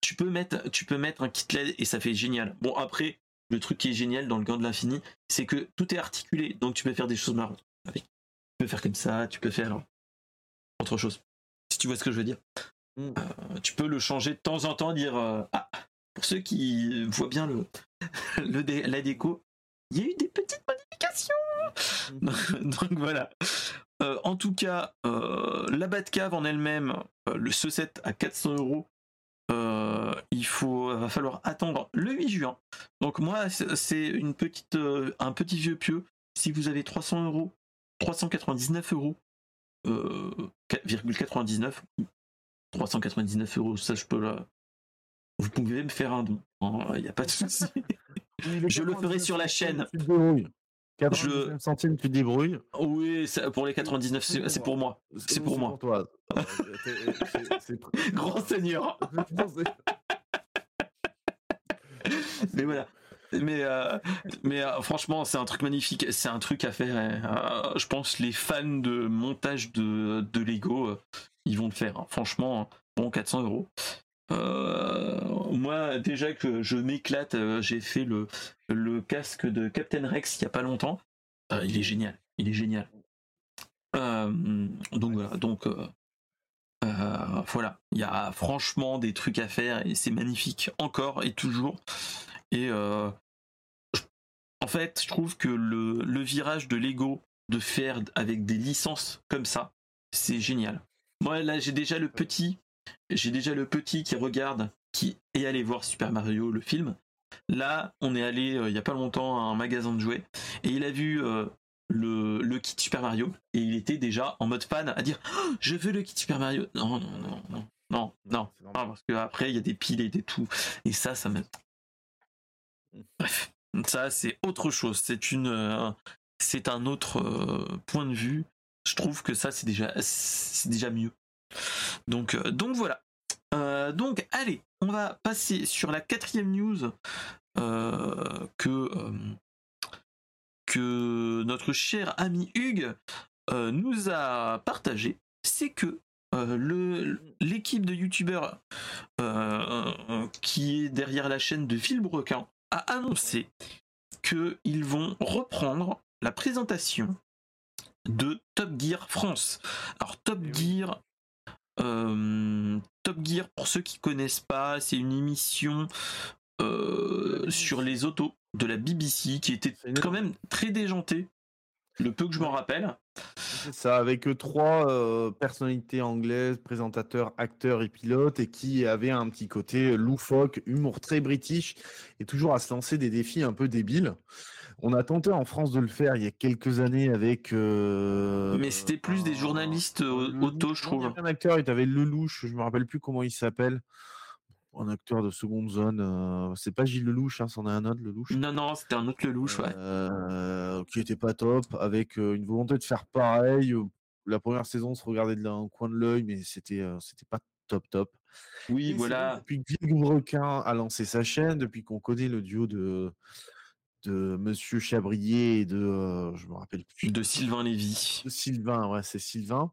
tu peux mettre tu peux mettre un kit LED et ça fait génial. Bon après le truc qui est génial dans le gant de l'infini, c'est que tout est articulé, donc tu peux faire des choses marrantes avec. Tu peux faire comme ça, tu peux faire autre chose. Si tu vois ce que je veux dire. Mm. Euh, tu peux le changer de temps en temps, dire euh, ah pour ceux qui voient bien le, le dé- la déco, il y a eu des petites modifications. Donc voilà. Euh, en tout cas, la Batcave en elle-même, le ce set à 400 euros, euh, il faut, va falloir attendre le 8 juin. Donc moi, c'est c'est une petite, euh, un petit vieux pieux. Si vous avez 300 euros, 399 euros, euh, 4,99, 399 euros, ça je peux là. Vous pouvez me faire un don, il n'y a pas de souci. Je le ferai 99 sur la chaîne. Tu te débrouilles. 99 centimes, tu te débrouilles. oui, pour les 99, c'est pour moi. C'est pour moi. toi? Euh, c'est- c'est- Grand seigneur. mais voilà. Mais, euh, mais euh, franchement, c'est un truc magnifique. C'est un truc à faire. euh, je pense les fans de montage de, de Lego, euh, ils vont le faire. hein. Franchement, bon, 400 euros. Euh, moi, déjà que je m'éclate, euh, j'ai fait le, le casque de Captain Rex il y a pas longtemps. Euh, il est génial. Il est génial. Donc voilà. Donc voilà. Il y a franchement des trucs à faire et c'est magnifique encore et toujours. Et en fait, je trouve que le, le virage de Lego de faire avec des licences comme ça, c'est génial. Moi, là, j'ai déjà le petit, j'ai déjà le petit qui regarde, qui est allé voir Super Mario, le film. Là, on est allé euh, il y a pas longtemps à un magasin de jouets et il a vu euh, le, le kit Super Mario et il était déjà en mode fan à dire Oh, je veux le kit Super Mario. Non, non, non, non, non, non. Ah, parce qu'après, il y a des piles et des tout. Et ça, ça me. Bref, ça, c'est autre chose. C'est une. euh, c'est un autre point de vue. Je trouve que ça, c'est déjà, c'est déjà mieux. Donc, euh, donc voilà. Euh, donc, allez, on va passer sur la quatrième news euh, que, que notre cher ami Hugues nous a partagé. C'est que euh, l'équipe de youtubeurs euh, euh, qui est derrière la chaîne de Villebrequin a annoncé qu'ils vont reprendre la présentation de Top Gear France. Alors Top Eh. Gear, euh, Top Gear pour ceux qui connaissent pas, c'est une émission euh, sur les autos de la BBC qui était quand même très déjantée. Le peu que je m'en rappelle. C'est ça, avec euh, trois euh, personnalités anglaises, présentateurs, acteurs et pilotes, et qui avaient un petit côté loufoque, humour très british, et toujours à se lancer des défis un peu débiles. On a tenté en France de le faire il y a quelques années avec. euh, Mais c'était plus des un- journalistes un euh, auto, je y trouve. avait un acteur, il avait Lelouch, je me rappelle plus comment il s'appelle. Un acteur de seconde zone. euh, c'est pas Gilles Lelouch, hein, c'en est un autre, Lelouch. Non, non, c'était un autre Lelouch, ouais. Euh, qui était pas top, avec une volonté de faire pareil. La première saison se regardait d'un coin de l'œil, mais c'était c'était pas top top. Oui, Et voilà. Depuis que Villebrequin a lancé sa chaîne, depuis qu'on connaît le duo de de Monsieur Chabrier et de euh, je me rappelle plus De Sylvain Lévy. de Sylvain, ouais, c'est Sylvain,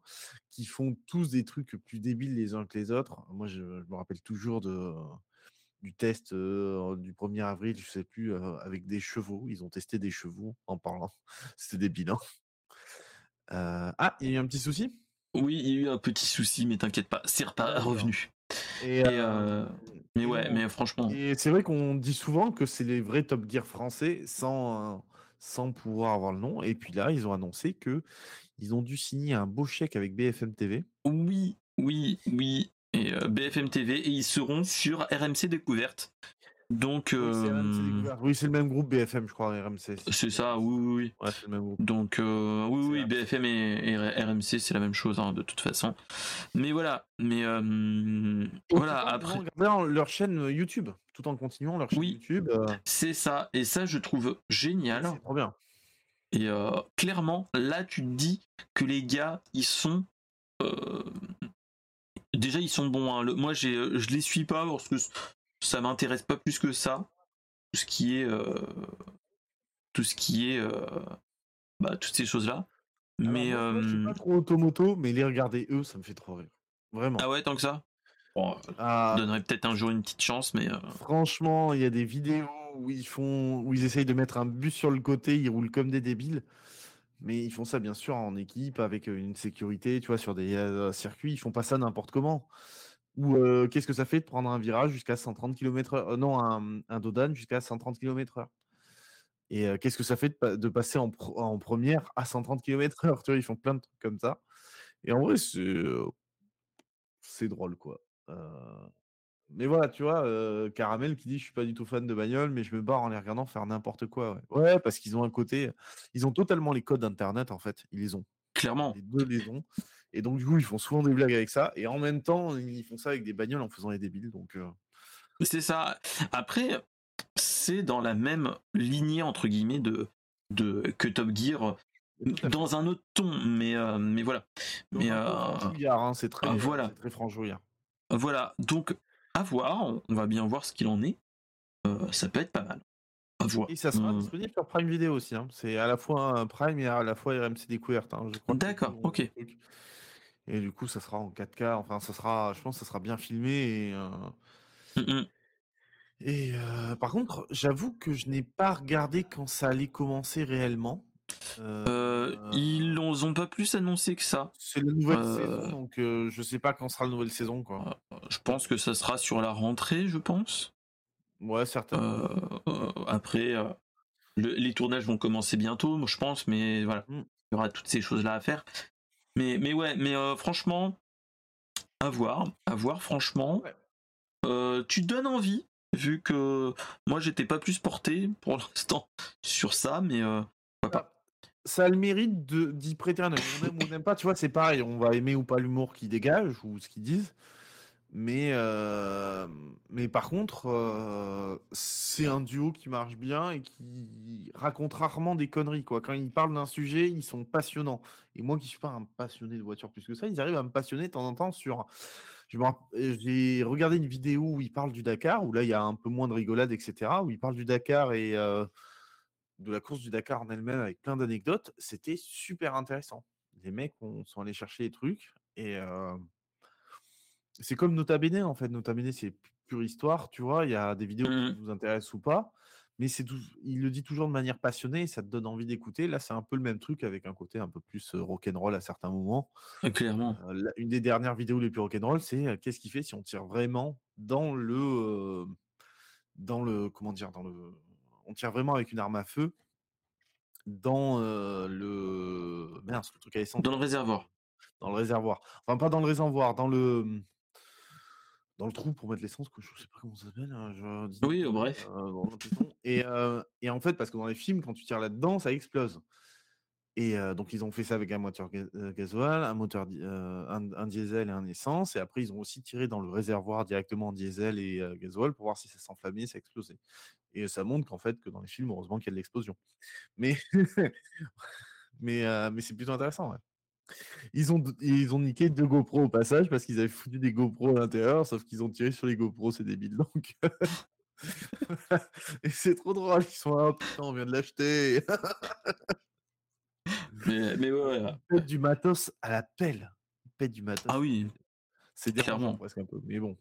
qui font tous des trucs plus débiles les uns que les autres. Moi, je, je me rappelle toujours de, du test euh, du 1er avril, je sais plus, euh, avec des chevaux. Ils ont testé des chevaux en parlant. C'était débile. hein. Euh, ah, il y a eu un petit souci? Oui, il y a eu un petit souci, mais t'inquiète pas, c'est D'accord. revenu. Et, Et, euh, euh, Mais ouais, mais franchement, Et c'est vrai qu'on dit souvent que c'est les vrais Top Gear français sans, euh, sans pouvoir avoir le nom. Et puis là, ils ont annoncé que ils ont dû signer un beau chèque avec BFM TV. oui, oui, oui. Et euh, BFM TV, et ils seront sur RMC Découverte. Donc, Oui, c'est RMC euh. Oui, c'est le même groupe BFM, je crois, RMC. c'est ça, oui, oui, oui. Ouais, c'est le même groupe. Donc, euh, oui, oui. BFM et, et RMC, c'est la même chose, hein, de toute façon. Mais voilà, mais euh, voilà, après, leur chaîne YouTube, tout en continuant leur chaîne Oui. YouTube. euh, c'est ça, et ça, je trouve génial. c'est trop bien. Et clairement, là, tu te dis que les gars, ils sont. déjà, ils sont bons. hein. Le- moi, je les suis pas parce que ça m'intéresse pas plus que ça. Tout ce qui est. euh, tout ce qui est. euh, bah, toutes ces choses-là. Mais. moi, moi, je suis euh, pas trop automoto, mais les regarder eux, ça me fait trop rire. Vraiment. ah ouais, tant que ça? Bon, Ah, je donnerai peut-être un jour une petite chance, mais. Franchement, il y a des vidéos où ils font, où ils essayent de mettre un bus sur le côté, ils roulent comme des débiles. Mais ils font ça bien sûr en équipe avec une sécurité, tu vois, sur des euh, circuits. Ils font pas ça n'importe comment. Ou euh, qu'est-ce que ça fait de prendre un virage jusqu'à 130 km/h Non, un, un dodan jusqu'à 130 km/h. Et euh, qu'est-ce que ça fait de, pa- de passer en, pro- en première à 130 km/h Tu vois, ils font plein de trucs comme ça. Et en vrai, c'est euh, c'est drôle, quoi. Mais voilà, tu vois, Caramel qui dit je suis pas du tout fan de bagnole, mais je me barre en les regardant faire n'importe quoi. Ouais, Ouais, parce qu'ils ont un côté, ils ont totalement les codes internet en fait, ils les ont, clairement. les deux les ont. Et donc du coup, ils font souvent des blagues avec ça, et en même temps, ils font ça avec des bagnoles en faisant les débiles. Donc euh, C'est ça. Après, c'est dans la même lignée, entre guillemets, de, de que Top Gear, dans un autre ton, mais, euh, mais voilà. Donc, Mais euh, hein, c'est très, voilà. très franchouillard. voilà. Donc, à voir. On va bien voir ce qu'il en est. Euh, ça peut être pas mal. À voir. Et ça sera Euh, disponible sur Prime Video aussi. hein. C'est à la fois un Prime et à la fois RMC Découverte. hein. D'accord, ok. Et du coup, ça sera en 4K. Enfin, ça sera, je pense, que ça sera bien filmé et. euh, mm, mm. Et euh, par contre, j'avoue que je n'ai pas regardé quand ça allait commencer réellement. Euh, ils n'ont pas plus annoncé que ça. C'est la nouvelle saison, donc je sais pas quand sera la nouvelle saison, quoi. Je pense que ça sera sur la rentrée, je pense. Ouais, certainement. Après, le- les tournages vont commencer bientôt, je pense, mais voilà, Mm. il y aura toutes ces choses-là à faire. Mais, mais ouais, mais euh, franchement, à voir, à voir, franchement. Ouais. Euh, tu donnes envie, vu que moi, j'étais pas plus porté pour l'instant sur ça, mais euh, pas. ça a le mérite de- d'y prêter un œil. On aime ou on n'aime pas, tu vois, c'est pareil. On va aimer ou pas l'humour qu'ils dégagent ou ce qu'ils disent. Mais, euh, mais par contre, euh, c'est un duo qui marche bien et qui raconte rarement des conneries. Quoi. Quand ils parlent d'un sujet, ils sont passionnants. Et moi qui suis pas un passionné de voiture plus que ça, ils arrivent à me passionner de temps en temps sur. rapp- J'ai regardé une vidéo où ils parlent du Dakar, où là il y a un peu moins de rigolade, etc. Où ils parlent du Dakar et euh, de la course du Dakar en elle-même avec plein d'anecdotes. C'était super intéressant. Les mecs ont- sont allés chercher les trucs et. C'est comme Nota Bene, en fait. Nota Bene, c'est pu- pure histoire, tu vois. Il y a des vidéos qui vous intéressent ou pas. Mais c'est tout, il le dit toujours de manière passionnée et ça te donne envie d'écouter. Là, c'est un peu le même truc avec un côté un peu plus rock'n'roll à certains moments. Euh, Clairement. Euh, la- une des dernières vidéos les plus rock'n'roll, c'est euh, qu'est-ce qu'il fait si on tire vraiment dans le, euh, dans le, comment dire, dans le, on tire vraiment avec une arme à feu dans le, mince, le truc à essence Dans le réservoir. dans le réservoir. Enfin, pas dans le réservoir, dans le mmh, dans le trou pour mettre l'essence, que je sais pas comment ça s'appelle. hein, Oui, quoi, bref. euh, et, euh, et en fait, parce que dans les films, quand tu tires là-dedans, ça explose. Et euh, donc, ils ont fait ça avec un moteur euh, gasoil, un moteur, euh, un, un diesel et un essence. Et après, ils ont aussi tiré dans le réservoir directement en diesel et gasoil pour voir si ça s'enflammait, ça explosait. Et ça montre qu'en fait, que dans les films, heureusement qu'il y a de l'explosion. Mais, mais, mais c'est plutôt intéressant. ouais. Ils ont, ils ont niqué deux GoPro au passage parce qu'ils avaient foutu des GoPro à l'intérieur, sauf qu'ils ont tiré sur les GoPro, c'est débile. Donc... Et c'est trop drôle, ils sont là, putain, on vient de l'acheter. Mais, mais ouais, ouais. Ils pètent du matos à la pelle. Ils pètent du matos. Ah oui, c'est clairement. presque un peu, mais bon.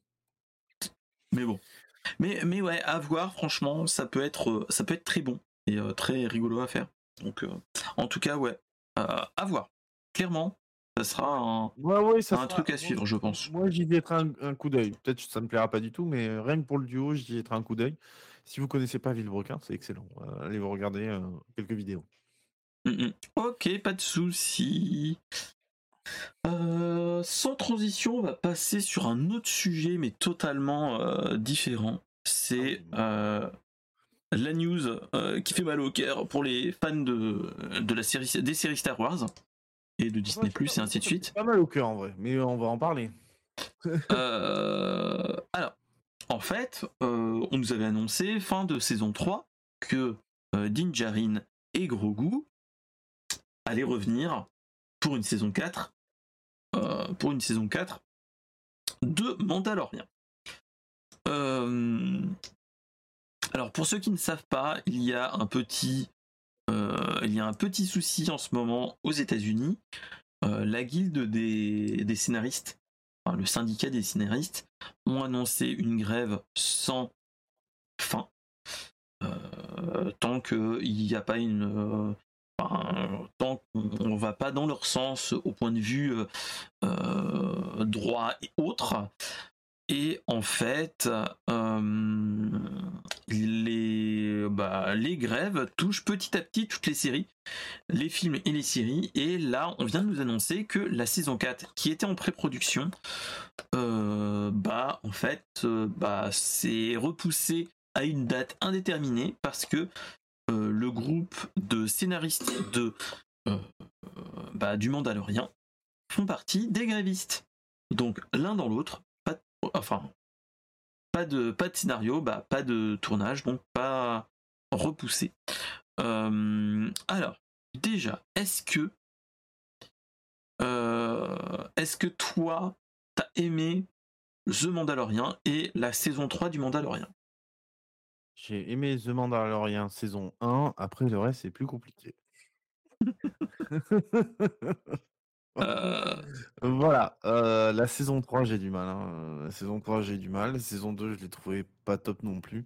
mais bon. Mais, mais ouais, à voir, franchement, ça peut être, euh, ça peut être très bon et euh, très rigolo à faire. Donc, euh, en tout cas, ouais, euh, à voir. Clairement, ça sera un, Ouais, ouais, ça un sera- truc à suivre, je pense. Moi, j'y jetterai un, un coup d'œil. Peut-être que ça me plaira pas du tout, mais euh, rien que pour le duo, j'y jetterai un coup d'œil. Si vous connaissez pas Villebrequin, c'est excellent. Euh, allez vous regarder euh, quelques vidéos. Mm, mm. Ok, pas de souci. Euh, sans transition, on va passer sur un autre sujet, mais totalement euh, différent. C'est euh, la news qui fait mal au cœur pour les fans de, de la série, des séries Star Wars et de Disney Plus et ainsi de suite. Pas mal au cœur en vrai, mais on va en parler. Euh, alors, en fait, euh, on nous avait annoncé fin de saison 3 que euh, Din Djarin et Grogu allaient revenir pour une saison 4 euh, pour une saison 4 de Mandalorian. Alors pour ceux qui ne savent pas, il y a un petit il y a un petit souci en ce moment aux États-Unis. Euh, la guilde des, scénaristes le syndicat des scénaristes ont annoncé une grève sans fin euh, tant qu'il n'y a pas une euh, tant qu'on ne va pas dans leur sens au point de vue euh, euh, droit et autres et en fait euh, les, bah, les grèves touchent petit à petit toutes les séries les films et les séries. Et là, on vient de nous annoncer que la saison 4, qui était en pré-production, euh, bah, en fait, euh, bah, c'est repoussé à une date indéterminée parce que le groupe de scénaristes de, bah, du Mandalorian font partie des grévistes. Donc, l'un dans l'autre, enfin, pas de, pas de scénario, bah, pas de tournage, donc pas repoussé. Euh, alors, déjà, est-ce que euh, est-ce que toi t'as aimé The Mandalorian et la saison 3 du Mandalorian? J'ai aimé The Mandalorian saison 1, après le reste c'est plus compliqué. Euh, Voilà, euh, la saison 3 j'ai du mal. hein, La saison 3 j'ai du mal. La saison 2 je l'ai trouvé pas top non plus.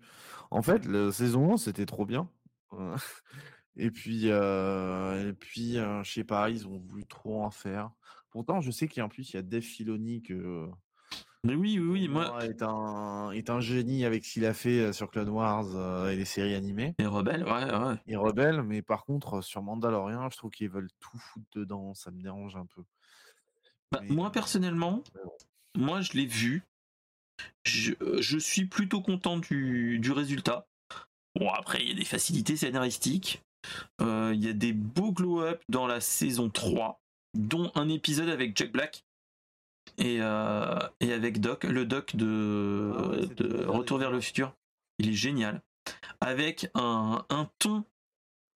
En fait, la saison 1 c'était trop bien. Euh, Et puis, euh, et puis je sais pas, ils ont voulu trop en faire. Pourtant, je sais qu'en plus il y a Dave Filoni que Mais oui, oui, oui, moi. est un, est un génie avec ce qu'il a fait euh, sur Clone Wars euh, et les séries animées. Les rebelles, ouais, ouais. Il rebelle, mais par contre, sur Mandalorian, je trouve qu'ils veulent tout foutre dedans. Ça me dérange un peu. Bah, Mais, moi euh, personnellement, moi je l'ai vu. Je, euh, je suis plutôt content du, du résultat. Bon, après, il y a des facilités scénaristiques. Euh, Il y a des beaux glow-up dans la saison 3, dont un épisode avec Jack Black et, euh, et avec Doc, le Doc de, Ah ouais, de Retour vers le futur. Il est génial. Avec un, un ton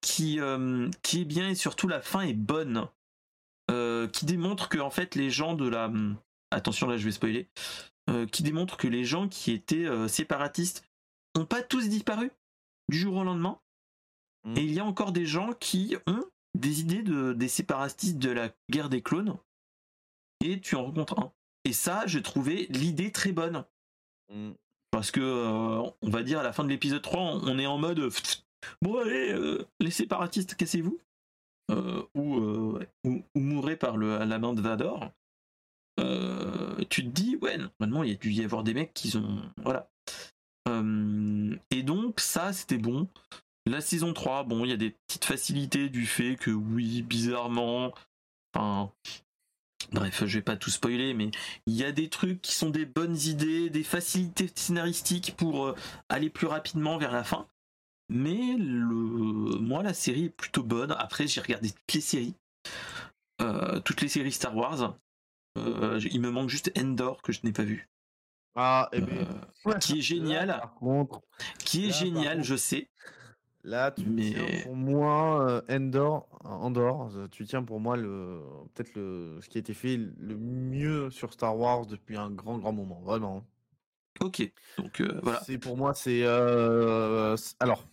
qui, euh, qui est bien et surtout la fin est bonne. Euh, qui démontre que en fait les gens de la... Attention là je vais spoiler. Euh, qui démontre que les gens qui étaient euh, séparatistes ont pas tous disparu du jour au lendemain. Mm. Et il y a encore des gens qui ont des idées de, des séparatistes de la guerre des clones. Et tu en rencontres un. Et ça, j'ai trouvé l'idée très bonne. Mm. Parce que, euh, on va dire, à la fin de l'épisode 3, on est en mode euh, Bon, allez, euh, les séparatistes, cassez-vous. Euh, ou, ou, ou mourrez par le, la main de Vador. Tu te dis, ouais, normalement, il y a dû y avoir des mecs qui ont. Voilà. Et donc, ça, c'était bon. La saison 3, bon, il y a des petites facilités du fait que, oui, bizarrement. Enfin. Bref, je vais pas tout spoiler, mais il y a des trucs qui sont des bonnes idées, des facilités scénaristiques pour euh, aller plus rapidement vers la fin. Mais le... moi, la série est plutôt bonne. Après, j'ai regardé toutes les séries. Euh, toutes les séries Star Wars. Euh, il me manque juste Endor que je n'ai pas vu. Ah, et ben, Euh, qui est génial. Là, par contre, qui est Là, génial, contre- je sais. Là, tu Mais- tiens pour moi, euh, Endor, Andor, euh, tu tiens pour moi le peut-être le ce qui a été fait le mieux sur Star Wars depuis un grand grand moment, vraiment. Ok, donc euh, voilà. C'est pour moi, c'est euh, c'est- alors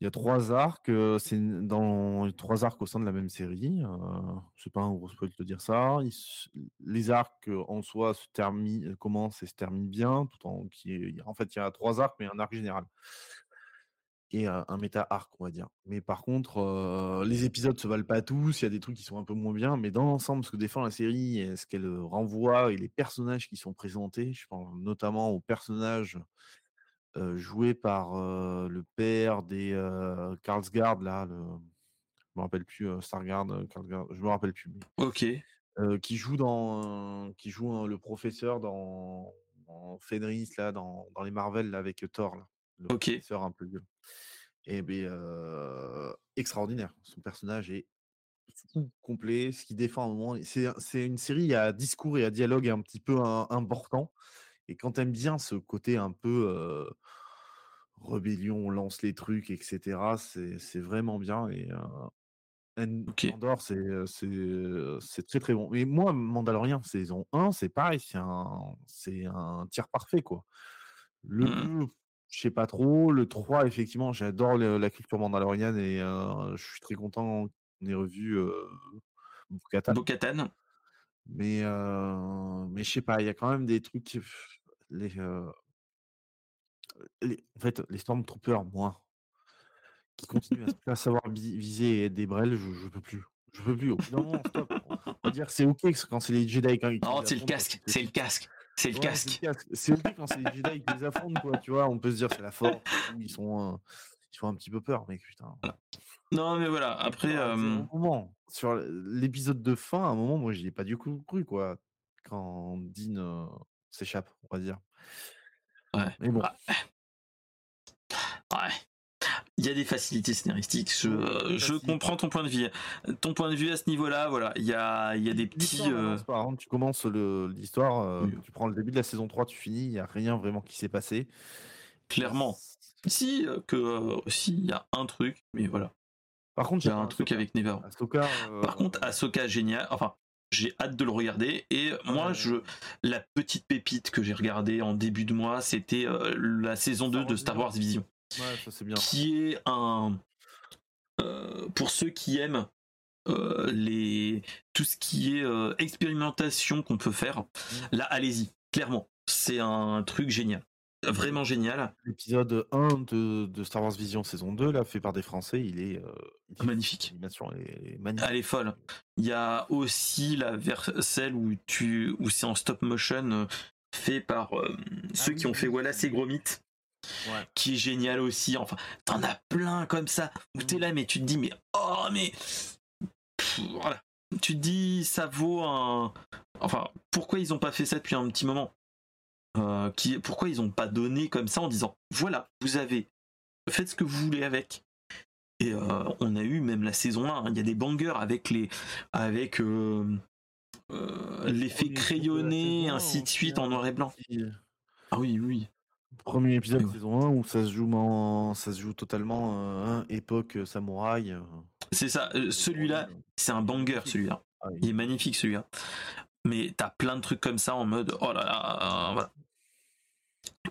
il y a trois arcs, c'est dans trois arcs au sein de la même série. Euh, sais pas un gros spoil de dire ça. Ils les arcs en soi se terminent, commencent et se terminent bien, tout en qui en fait il y a trois arcs mais un arc général et euh, un méta arc on va dire. Mais par contre, euh, les épisodes se valent pas tous. Il y a des trucs qui sont un peu moins bien, mais dans l'ensemble, ce que défend la série, et ce qu'elle euh, renvoie et les personnages qui sont présentés, je pense notamment aux personnages euh, joué par euh, le père des euh, Karlsgard, là, le... je me rappelle plus, euh, Stargard, euh, je me rappelle plus, mais, Ok, euh, qui joue dans, euh, qui joue hein, le professeur dans, dans Fenris, là, dans, dans les Marvel, là, avec Thor, là, le Ok. professeur un peu vieux. Et ben, euh, extraordinaire, son personnage est complet, ce qu'il défend à un moment, c'est une série à discours et à dialogue un petit peu un- important. Et quand t'aimes bien ce côté un peu euh, rébellion, on lance les trucs, etc., c'est vraiment bien. Et euh, En- Ok. Andorre, c'est euh, c'est très très bon. Mais moi, Mandalorian saison 1, c'est pareil, c'est un, un tir parfait, quoi. Le Mhm. 2, je sais pas trop. Le 3, effectivement, j'adore la culture mandaloriane et euh, je suis très content qu'on ait revu euh, Bo-Katan. Bo-Katan. Mais, euh, mais je sais pas, il y a quand même des trucs. qui- Les, les- en fait, les Stormtroopers, moi, qui continuent à, savoir vi- viser et être des brels, je, je peux plus. Je peux plus. Moment, stop. On va dire que c'est ok quand c'est les Jedi quand, Non, les c'est le casque, c'est le casque, c'est le Ouais, casque. c'est le casque. C'est ok quand c'est les Jedi qui les affrontent, quoi. Tu vois, on peut se dire c'est la force. Ils sont, euh, ils font un petit peu peur, mec. Putain. Non, mais voilà, Mais après. euh, moment, sur l'épisode de fin, à un moment, moi, j'y ai pas du coup cru, quoi. Quand Dean euh, s'échappe, on va dire. Ouais. Mais bon. Ouais. Il y a des facilités scénaristiques. Je, euh, je comprends ton point de vue. Ton point de vue à ce niveau-là, voilà. Il y a, il y a des petits. Euh, n'avance pas, hein. Tu commences l'histoire, euh, Oui. tu prends le début de la saison 3, tu finis, il n'y a rien vraiment qui s'est passé. Clairement. Si, que euh, aussi, il y a un truc, mais voilà. Par contre, Il y a un truc Ahsoka. avec. Ahsoka, Par contre, Ahsoka, génial. Enfin, j'ai hâte de le regarder. Et moi, Ouais. je, la petite pépite que j'ai regardée en début de mois, c'était euh, la saison 2 de Star Wars Vision, ouais, ça c'est bien. qui est un. euh, pour ceux qui aiment euh, les, tout ce qui est euh, expérimentation qu'on peut faire, là, allez-y. Clairement, c'est un truc génial. Vraiment génial. L'épisode 1 de, de Star Wars Vision saison 2, là, fait par des Français, il est, euh, Magnifique. L'animation est, magnifique. Elle est folle. Il y a aussi la vers celle où tu où c'est en stop motion fait par euh, ceux oui, qui ont oui, fait oui. Wallace et Gromit, Ouais. qui est génial aussi. Enfin, t'en as plein comme ça où t'es là, mais tu te dis mais oh mais Pff, voilà. Tu te dis ça vaut un. Enfin, pourquoi ils ont pas fait ça depuis un petit moment? Euh, qui, Pourquoi ils ont pas donné comme ça en disant voilà, vous avez faites ce que vous voulez avec. Et euh, on a eu même la saison 1, hein, il y a des bangers avec les avec euh, l'effet crayonné, ainsi de suite en noir et blanc. Ah oui, oui. Premier épisode saison 1 où ça se joue en... ça se joue totalement euh, époque euh, samouraï. euh, C'est ça. euh, celui-là, c'est un banger, celui-là. Ah oui. Il est magnifique, celui-là. Mais t'as plein de trucs comme ça en mode, oh là là, voilà.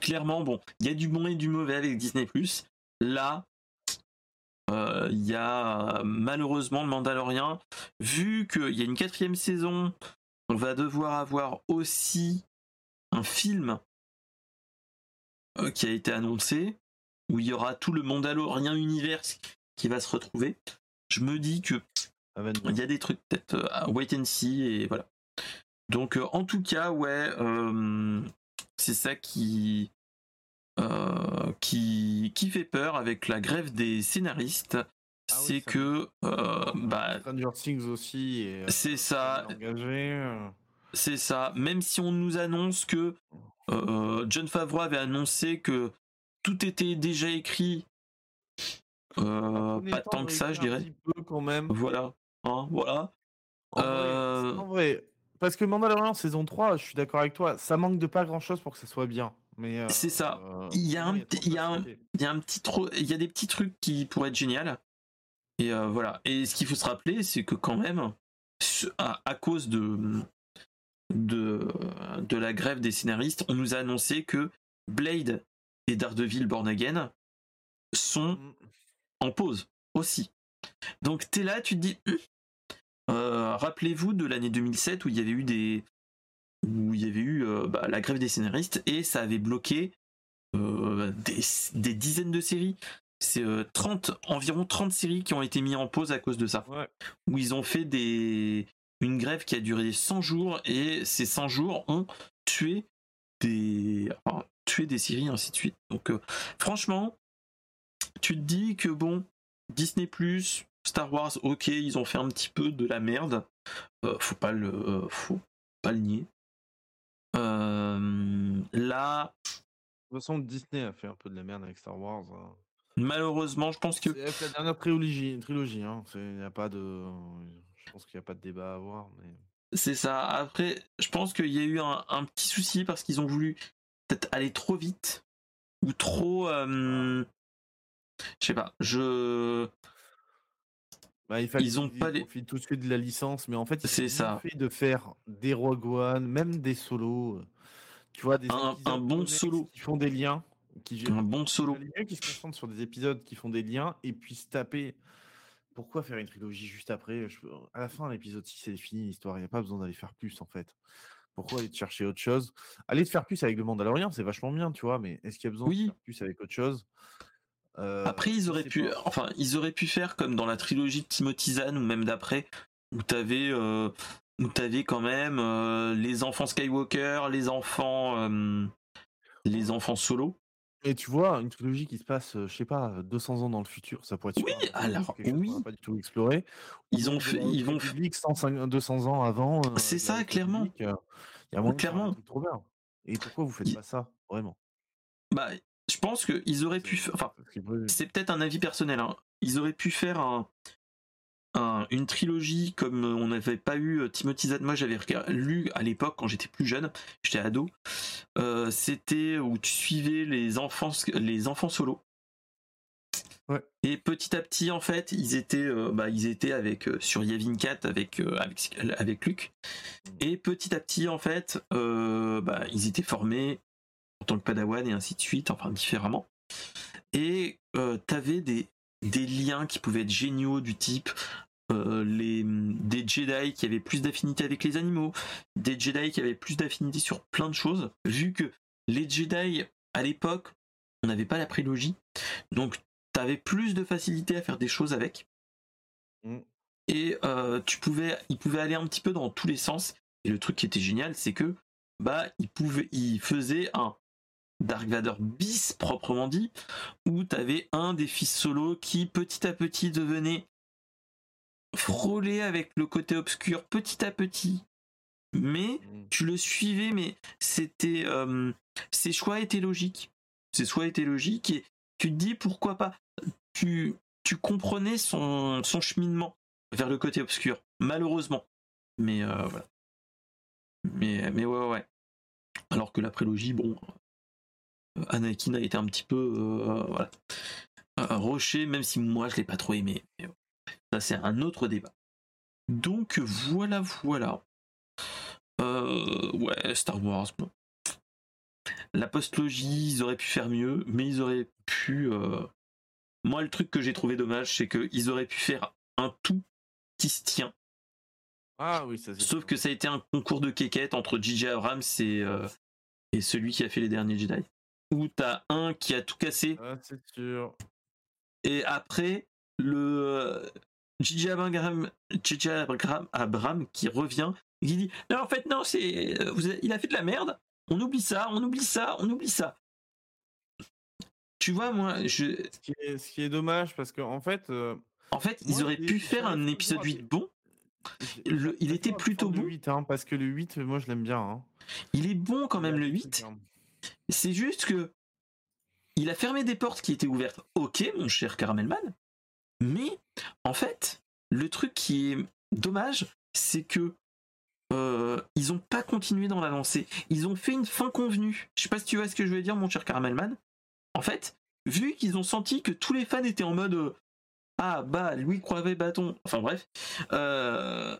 Clairement, bon, il y a du bon et du mauvais avec Disney+. Là, euh, il y a malheureusement le Mandalorian. Vu qu'il y a une quatrième saison, on va devoir avoir aussi un film euh, qui a été annoncé, où il y aura tout le Mandalorian univers qui va se retrouver. Je me dis que Avengers. il y a des trucs peut-être euh, à wait and see et voilà. Donc euh, en tout cas, ouais, euh, c'est ça qui, euh, qui qui fait peur avec la grève des scénaristes, Ah c'est que bah Stranger Things aussi. et, c'est ça. engagé. C'est ça. Même si on nous annonce que euh, John Favreau avait annoncé que tout était déjà écrit, euh, pas temps tant que ça, je réécrire un dirais. petit peu quand même. Voilà, Hein, voilà. En vrai, Euh, en vrai, parce que Mandalorian saison 3, je suis d'accord avec toi, ça manque de pas grand chose pour que ça soit bien. Mais C'est ça. Il y a sinon, un trop petit- il y a un- facilité. il y a un petit trop il y a des petits trucs qui pourraient être génial et voilà et ce qu'il faut se rappeler c'est que quand même à cause de de de la grève des scénaristes on nous a annoncé que Blade et Daredevil Born Again sont Mm. en pause aussi donc t'es là tu te dis. Euh, rappelez-vous de l'année 2007 où il y avait eu des où il y avait eu euh, bah, la grève des scénaristes et ça avait bloqué euh, des, des dizaines de séries. C'est euh, 30, environ 30 séries qui ont été mises en pause à cause de ça. Ouais. Où ils ont fait des, une grève qui a duré 100 jours et ces 100 jours ont tué des, enfin, tué des séries, ainsi de suite. Donc, euh, franchement, tu te dis que bon, Disney, Star Wars, ok, ils ont fait un petit peu de la merde. Euh, faut pas le, euh, faut pas le nier. Là, De toute façon, Disney a fait un peu de la merde avec Star Wars. hein. malheureusement, je pense que C'est la dernière trilogie, trilogie hein. c'est- y a pas de, je pense qu'il n'y a pas de débat à avoir. Mais... c'est ça. Après, je pense qu'il y a eu un, un petit souci parce qu'ils ont voulu peut-être aller trop vite ou trop. euh, je sais pas. Je. Bah, il fallait Ils ont pas profitent tout de suite de la licence, mais en fait, ils C'est ont ça. fait de faire des Rogue One, même des solos. euh, Tu vois, des Un- bon solo. qui font des liens. Qui, Un bon solo. Qu'ils se concentrent sur des épisodes qui font des liens et puis se taper. Pourquoi faire une trilogie juste après? Je- À la fin, l'épisode 6, c'est fini l'histoire. Il n'y a pas besoin d'aller faire plus en fait. Pourquoi aller te chercher autre chose? Aller te faire plus avec le Mandalorian, c'est vachement bien, tu vois, mais est-ce qu'il y a besoin Oui. de faire plus avec autre chose? Euh, Après, ils auraient pu, pas. enfin, ils auraient pu faire comme dans la trilogie de Timothy Zahn ou même d'après, où t'avais, euh, où t'avais quand même euh, les enfants Skywalker, les enfants, euh, les enfants solo. Et tu vois, une trilogie qui se passe, euh, je sais pas, 200 ans dans le futur, ça pourrait être Oui, super intéressant, alors, oui. pas du tout exploré. Ils ont fait- ils vont République, 105 200 ans avant. euh, C'est ça, clairement. Euh, Il y a un Clairement. trop bien. Et pourquoi vous faites Il- pas ça, vraiment? Bah, je pense qu'ils auraient pu, enfin, c'est peut-être un avis personnel. hein. Ils auraient pu faire un, un- une trilogie comme on n'avait pas eu euh, Timothy Zahn. Moi, j'avais lu à l'époque quand j'étais plus jeune, j'étais ado. Euh, C'était où tu suivais les enfants, les enfants solo. Ouais. Et petit à petit, en fait, ils étaient, euh, bah, ils étaient avec euh, sur Yavin 4 avec euh, avec avec Luc. Et petit à petit, en fait, euh, bah, ils étaient formés en tant que Padawan et ainsi de suite, enfin différemment. Et euh, t'avais des des liens qui pouvaient être géniaux du type euh, les des Jedi qui avaient plus d'affinité avec les animaux, des Jedi qui avaient plus d'affinité sur plein de choses. Vu que les Jedi à l'époque, on n'avait pas la prélogie, donc t'avais plus de facilité à faire des choses avec. Mm. Et euh, tu pouvais, ils pouvaient aller un petit peu dans tous les sens. Et le truc qui était génial, c'est que bah ils pouvaient, ils faisaient un Dark Vader bis proprement dit, où t'avais un des fils solo qui petit à petit devenait frôlé avec le côté obscur petit à petit. Mais Mm. tu le suivais, mais c'était euh, ses choix étaient logiques. Ses choix étaient logiques et tu te dis pourquoi pas? Tu tu comprenais son, son cheminement vers le côté obscur, malheureusement. Mais euh, voilà. Mais, mais ouais, ouais. Alors que la prélogie, bon, Anakin a été un petit peu euh, voilà, euh, rushé, même si moi je l'ai pas trop aimé. Mais bon, ça c'est un autre débat. Donc voilà, voilà. Euh, ouais, Star Wars. Bon. La postlogie, ils auraient pu faire mieux, mais ils auraient pu. euh, Moi, le truc que j'ai trouvé dommage, c'est qu'ils auraient pu faire un tout qui se tient. Ah oui, ça Sauf que ça a été un concours de quéquette entre J.J. Abrams et, euh, et celui qui a fait les derniers Jedi. Où t'as un qui a tout cassé, Ah, c'est sûr. et après, le euh, J.J. Abrams, J.J. Abrams, Abrams qui revient, et qui dit Non, en fait, non, c'est, euh, vous avez- il a fait de la merde, on oublie ça, on oublie ça, on oublie ça. Tu vois, moi, je, Ce qui est, ce qui est dommage parce qu'en en fait, euh, en fait, ils auraient pu faire un épisode à- 8 bon. Le- il était plutôt bon. Le 8, hein, parce que le 8, moi je l'aime bien. Hein. Il est bon quand même, le a des 8. C'est juste que il a fermé des portes qui étaient ouvertes. Ok, mon cher Caramelman. Mais en fait, le truc qui est dommage, c'est que euh, ils ont pas continué dans la lancée. Ils ont fait une fin convenue. Je sais pas si tu vois ce que je veux dire, mon cher Caramelman. En fait, vu qu'ils ont senti que tous les fans étaient en mode euh, ah bah Louis croyait bâton. Enfin bref, euh,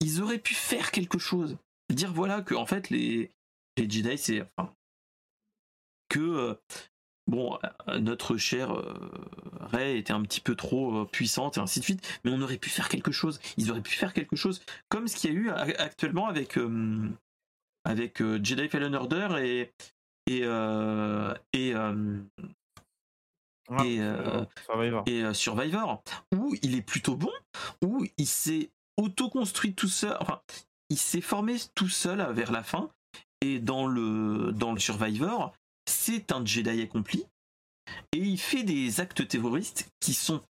ils auraient pu faire quelque chose. Dire voilà que en fait les les Jedi, c'est enfin, que euh, bon, euh, notre chère euh, Rey était un petit peu trop puissante et ainsi de suite, mais on aurait pu faire quelque chose. Ils auraient pu faire quelque chose comme ce qu'il y a eu actuellement avec euh, avec euh, Jedi Fallen Order et et euh, et, Ah, Et, Survivor, où il est plutôt bon, où il s'est auto-construit tout seul, enfin, il s'est formé tout seul vers la fin, et dans le, dans le Survivor, c'est un Jedi accompli, et il fait des actes terroristes qui sont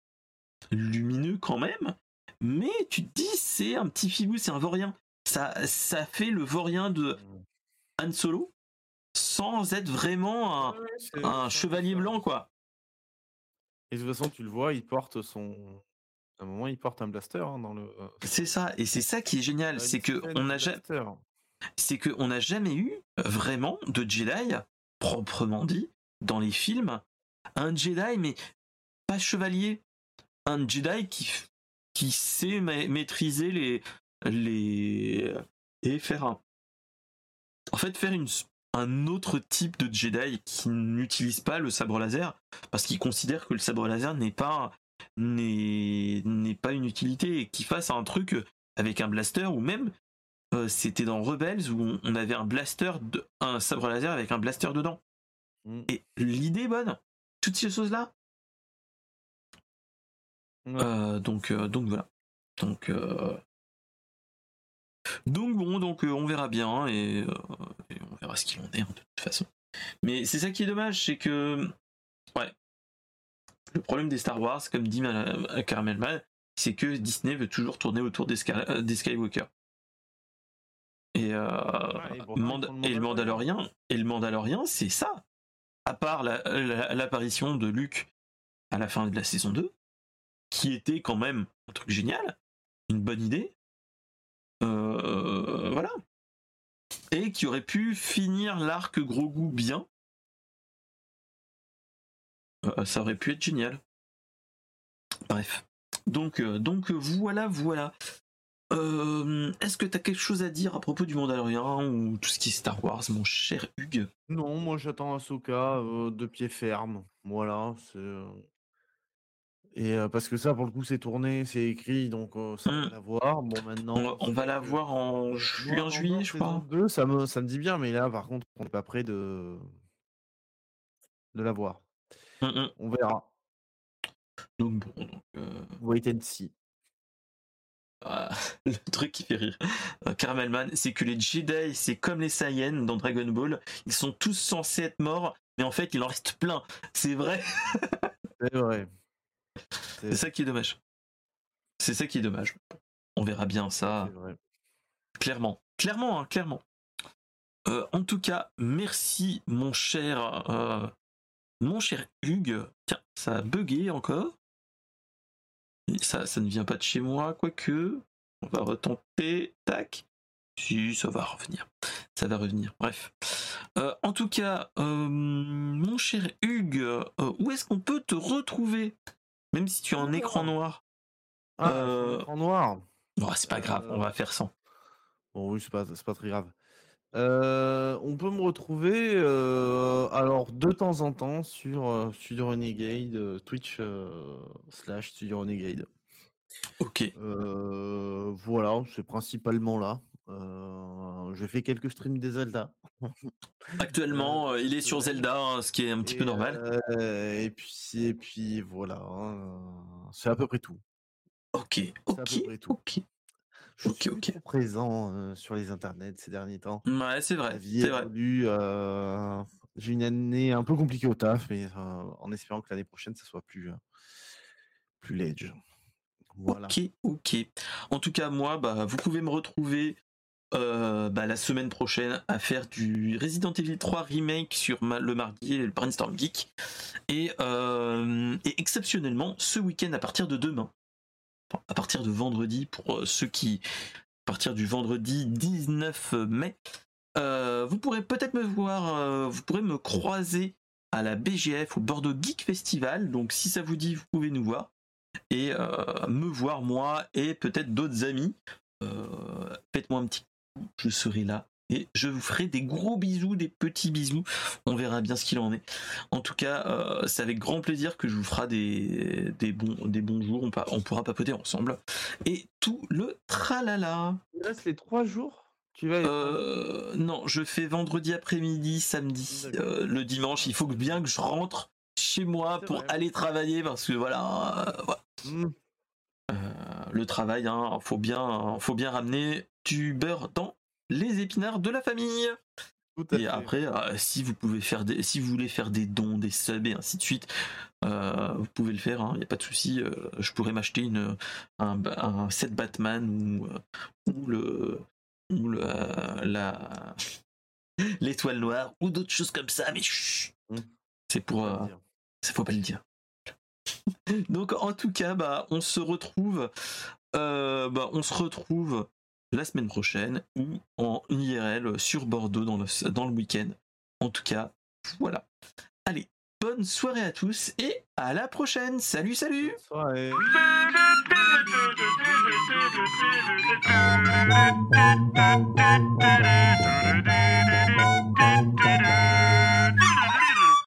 lumineux quand même, mais tu te dis, c'est un petit figou, c'est un vaurien. Ça, ça fait le vaurien de Han Solo, sans être vraiment un, Ouais, chevalier blanc, quoi. Et de toute façon, tu le vois, il porte son. À un moment, il porte un blaster hein, dans le. euh, C'est ça, et c'est ça qui est génial, c'est que on n'a jamais. C'est que on n'a jamais eu vraiment de Jedi proprement dit dans les films. Un Jedi mais pas chevalier, un Jedi qui qui sait ma- maîtriser les les et faire un en fait faire un autre type de Jedi qui n'utilise pas le sabre laser parce qu'il considère que le sabre laser n'est pas n'est pas une utilité et qu'il fasse un truc avec un blaster ou même euh, c'était dans Rebels où on- avait un blaster de, un sabre laser avec un blaster dedans. Mm. et l'idée est bonne. Toutes ces choses là Ouais. donc euh, donc voilà. Donc euh, donc bon donc euh, on verra bien et, euh, et on verra ce qu'il en est hein, de toute façon. Mais c'est ça qui est dommage c'est que ouais. Le problème des Star Wars comme dit Ma- Caramel Man c'est que Disney veut toujours tourner autour des, Sky- euh, des Skywalker et, euh, Ouais, et le et le Mandalorian. Et le c'est ça à part la- la- l'apparition de Luke à la fin de la saison 2 qui était quand même un truc génial, une bonne idée. Euh, voilà. Et qui aurait pu finir l'arc gros goût bien. Euh, ça aurait pu être génial. Bref. Donc, donc voilà, voilà. Euh, Est-ce que tu as quelque chose à dire à propos du Mandalorian ou tout ce qui est Star Wars, mon cher Hugues? Non, moi j'attends Ahsoka euh, de pied ferme. Voilà. euh, Et euh, parce que ça, pour le coup, c'est tourné, c'est écrit, donc ça Mm. va la voir. Bon, maintenant. on, on va la voir en juin, juillet, je crois. 2, ça me, ça me dit bien, mais là, par contre, on n'est pas prêt de, de la voir. Mm, mm. On verra. Donc bon, donc, Wait and see. Le truc qui fait rire, euh, Caramelman, c'est que les Jedi, c'est comme les Saiyans dans Dragon Ball, ils sont tous censés être morts, mais en fait, il en reste plein. C'est vrai, C'est vrai. c'est ça qui est dommage. C'est ça qui est dommage. On verra bien ça, vrai. clairement. Clairement, hein, clairement. Euh, en tout cas, merci, mon cher, euh, mon cher Hugues. Tiens, ça a bugué encore. Ça, ça ne vient pas de chez moi, quoique. On va retenter. Tac. Si, ça va revenir. Ça va revenir. Bref. Euh, en tout cas, euh, mon cher Hugues, euh, où est-ce qu'on peut te retrouver? Même si tu es en écran noir. Ah, Euh, en noir. Bon, c'est pas grave, on va faire sans. Bon, oui, c'est pas, c'est pas très grave. Euh, on peut me retrouver euh, alors de temps en temps sur euh, Studio Renegade, euh, Twitch slash Studio Renegade. Ok. Voilà, c'est principalement là. Je fais quelques streams des Zelda. Actuellement, il est sur Zelda, hein, ce qui est un petit Et, peu normal. et puis, et puis voilà, hein, c'est à peu près tout. Ok, C'est à peu ok, près tout. ok. Je Ok, suis présent euh, sur les internets ces derniers temps. Ouais, c'est vrai, vie vrai. euh, J'ai une année un peu compliquée au taf, mais euh, en espérant que l'année prochaine, ça soit plus, euh, plus ledge. Voilà. Ok, ok. En tout cas, moi, bah, vous pouvez me retrouver bah, la semaine prochaine à faire du Resident Evil 3 remake sur ma- le mardi, le Brainstorm Geek. Et, et exceptionnellement, ce week-end à partir de demain, à partir de vendredi, pour euh, ceux qui, à partir du vendredi 19 mai, euh, vous pourrez peut-être me voir, euh, vous pourrez me croiser à la BGF au Bordeaux Geek Festival. Donc si ça vous dit, vous pouvez nous voir et me voir moi et peut-être d'autres amis. Faites-moi un petit coup, je serai là et je vous ferai des gros bisous, des petits bisous. On verra bien ce qu'il en est. En tout cas, euh, c'est avec grand plaisir que je vous ferai des, des, bons, des bons jours. On, pourra papoter ensemble. Et tout le tralala. Il reste les trois jours. Tu vas. Euh, non, je fais vendredi après-midi, samedi, euh, le dimanche. Il faut que bien que je rentre chez moi pour vrai. aller travailler parce que voilà, voilà. Hmm. Le travail, hein, faut bien, faut bien ramener du beurre dans les épinards de la famille. Et fait. après, euh, si vous pouvez faire des, si vous voulez faire des dons, des subs et ainsi de suite, euh, vous pouvez le faire. Il n'y a pas de souci. euh, je pourrais m'acheter une un, un set Batman ou ou le ou le, la l'étoile noire ou d'autres choses comme ça. Mais chut, Mm. c'est pour, ça faut pas le dire. Donc en tout cas, bah, on se retrouve, bah, on se retrouve la semaine prochaine ou en IRL sur Bordeaux dans le, dans le week-end. En tout cas, voilà. Allez, bonne soirée à tous et à la prochaine. Salut, salut. Soirée.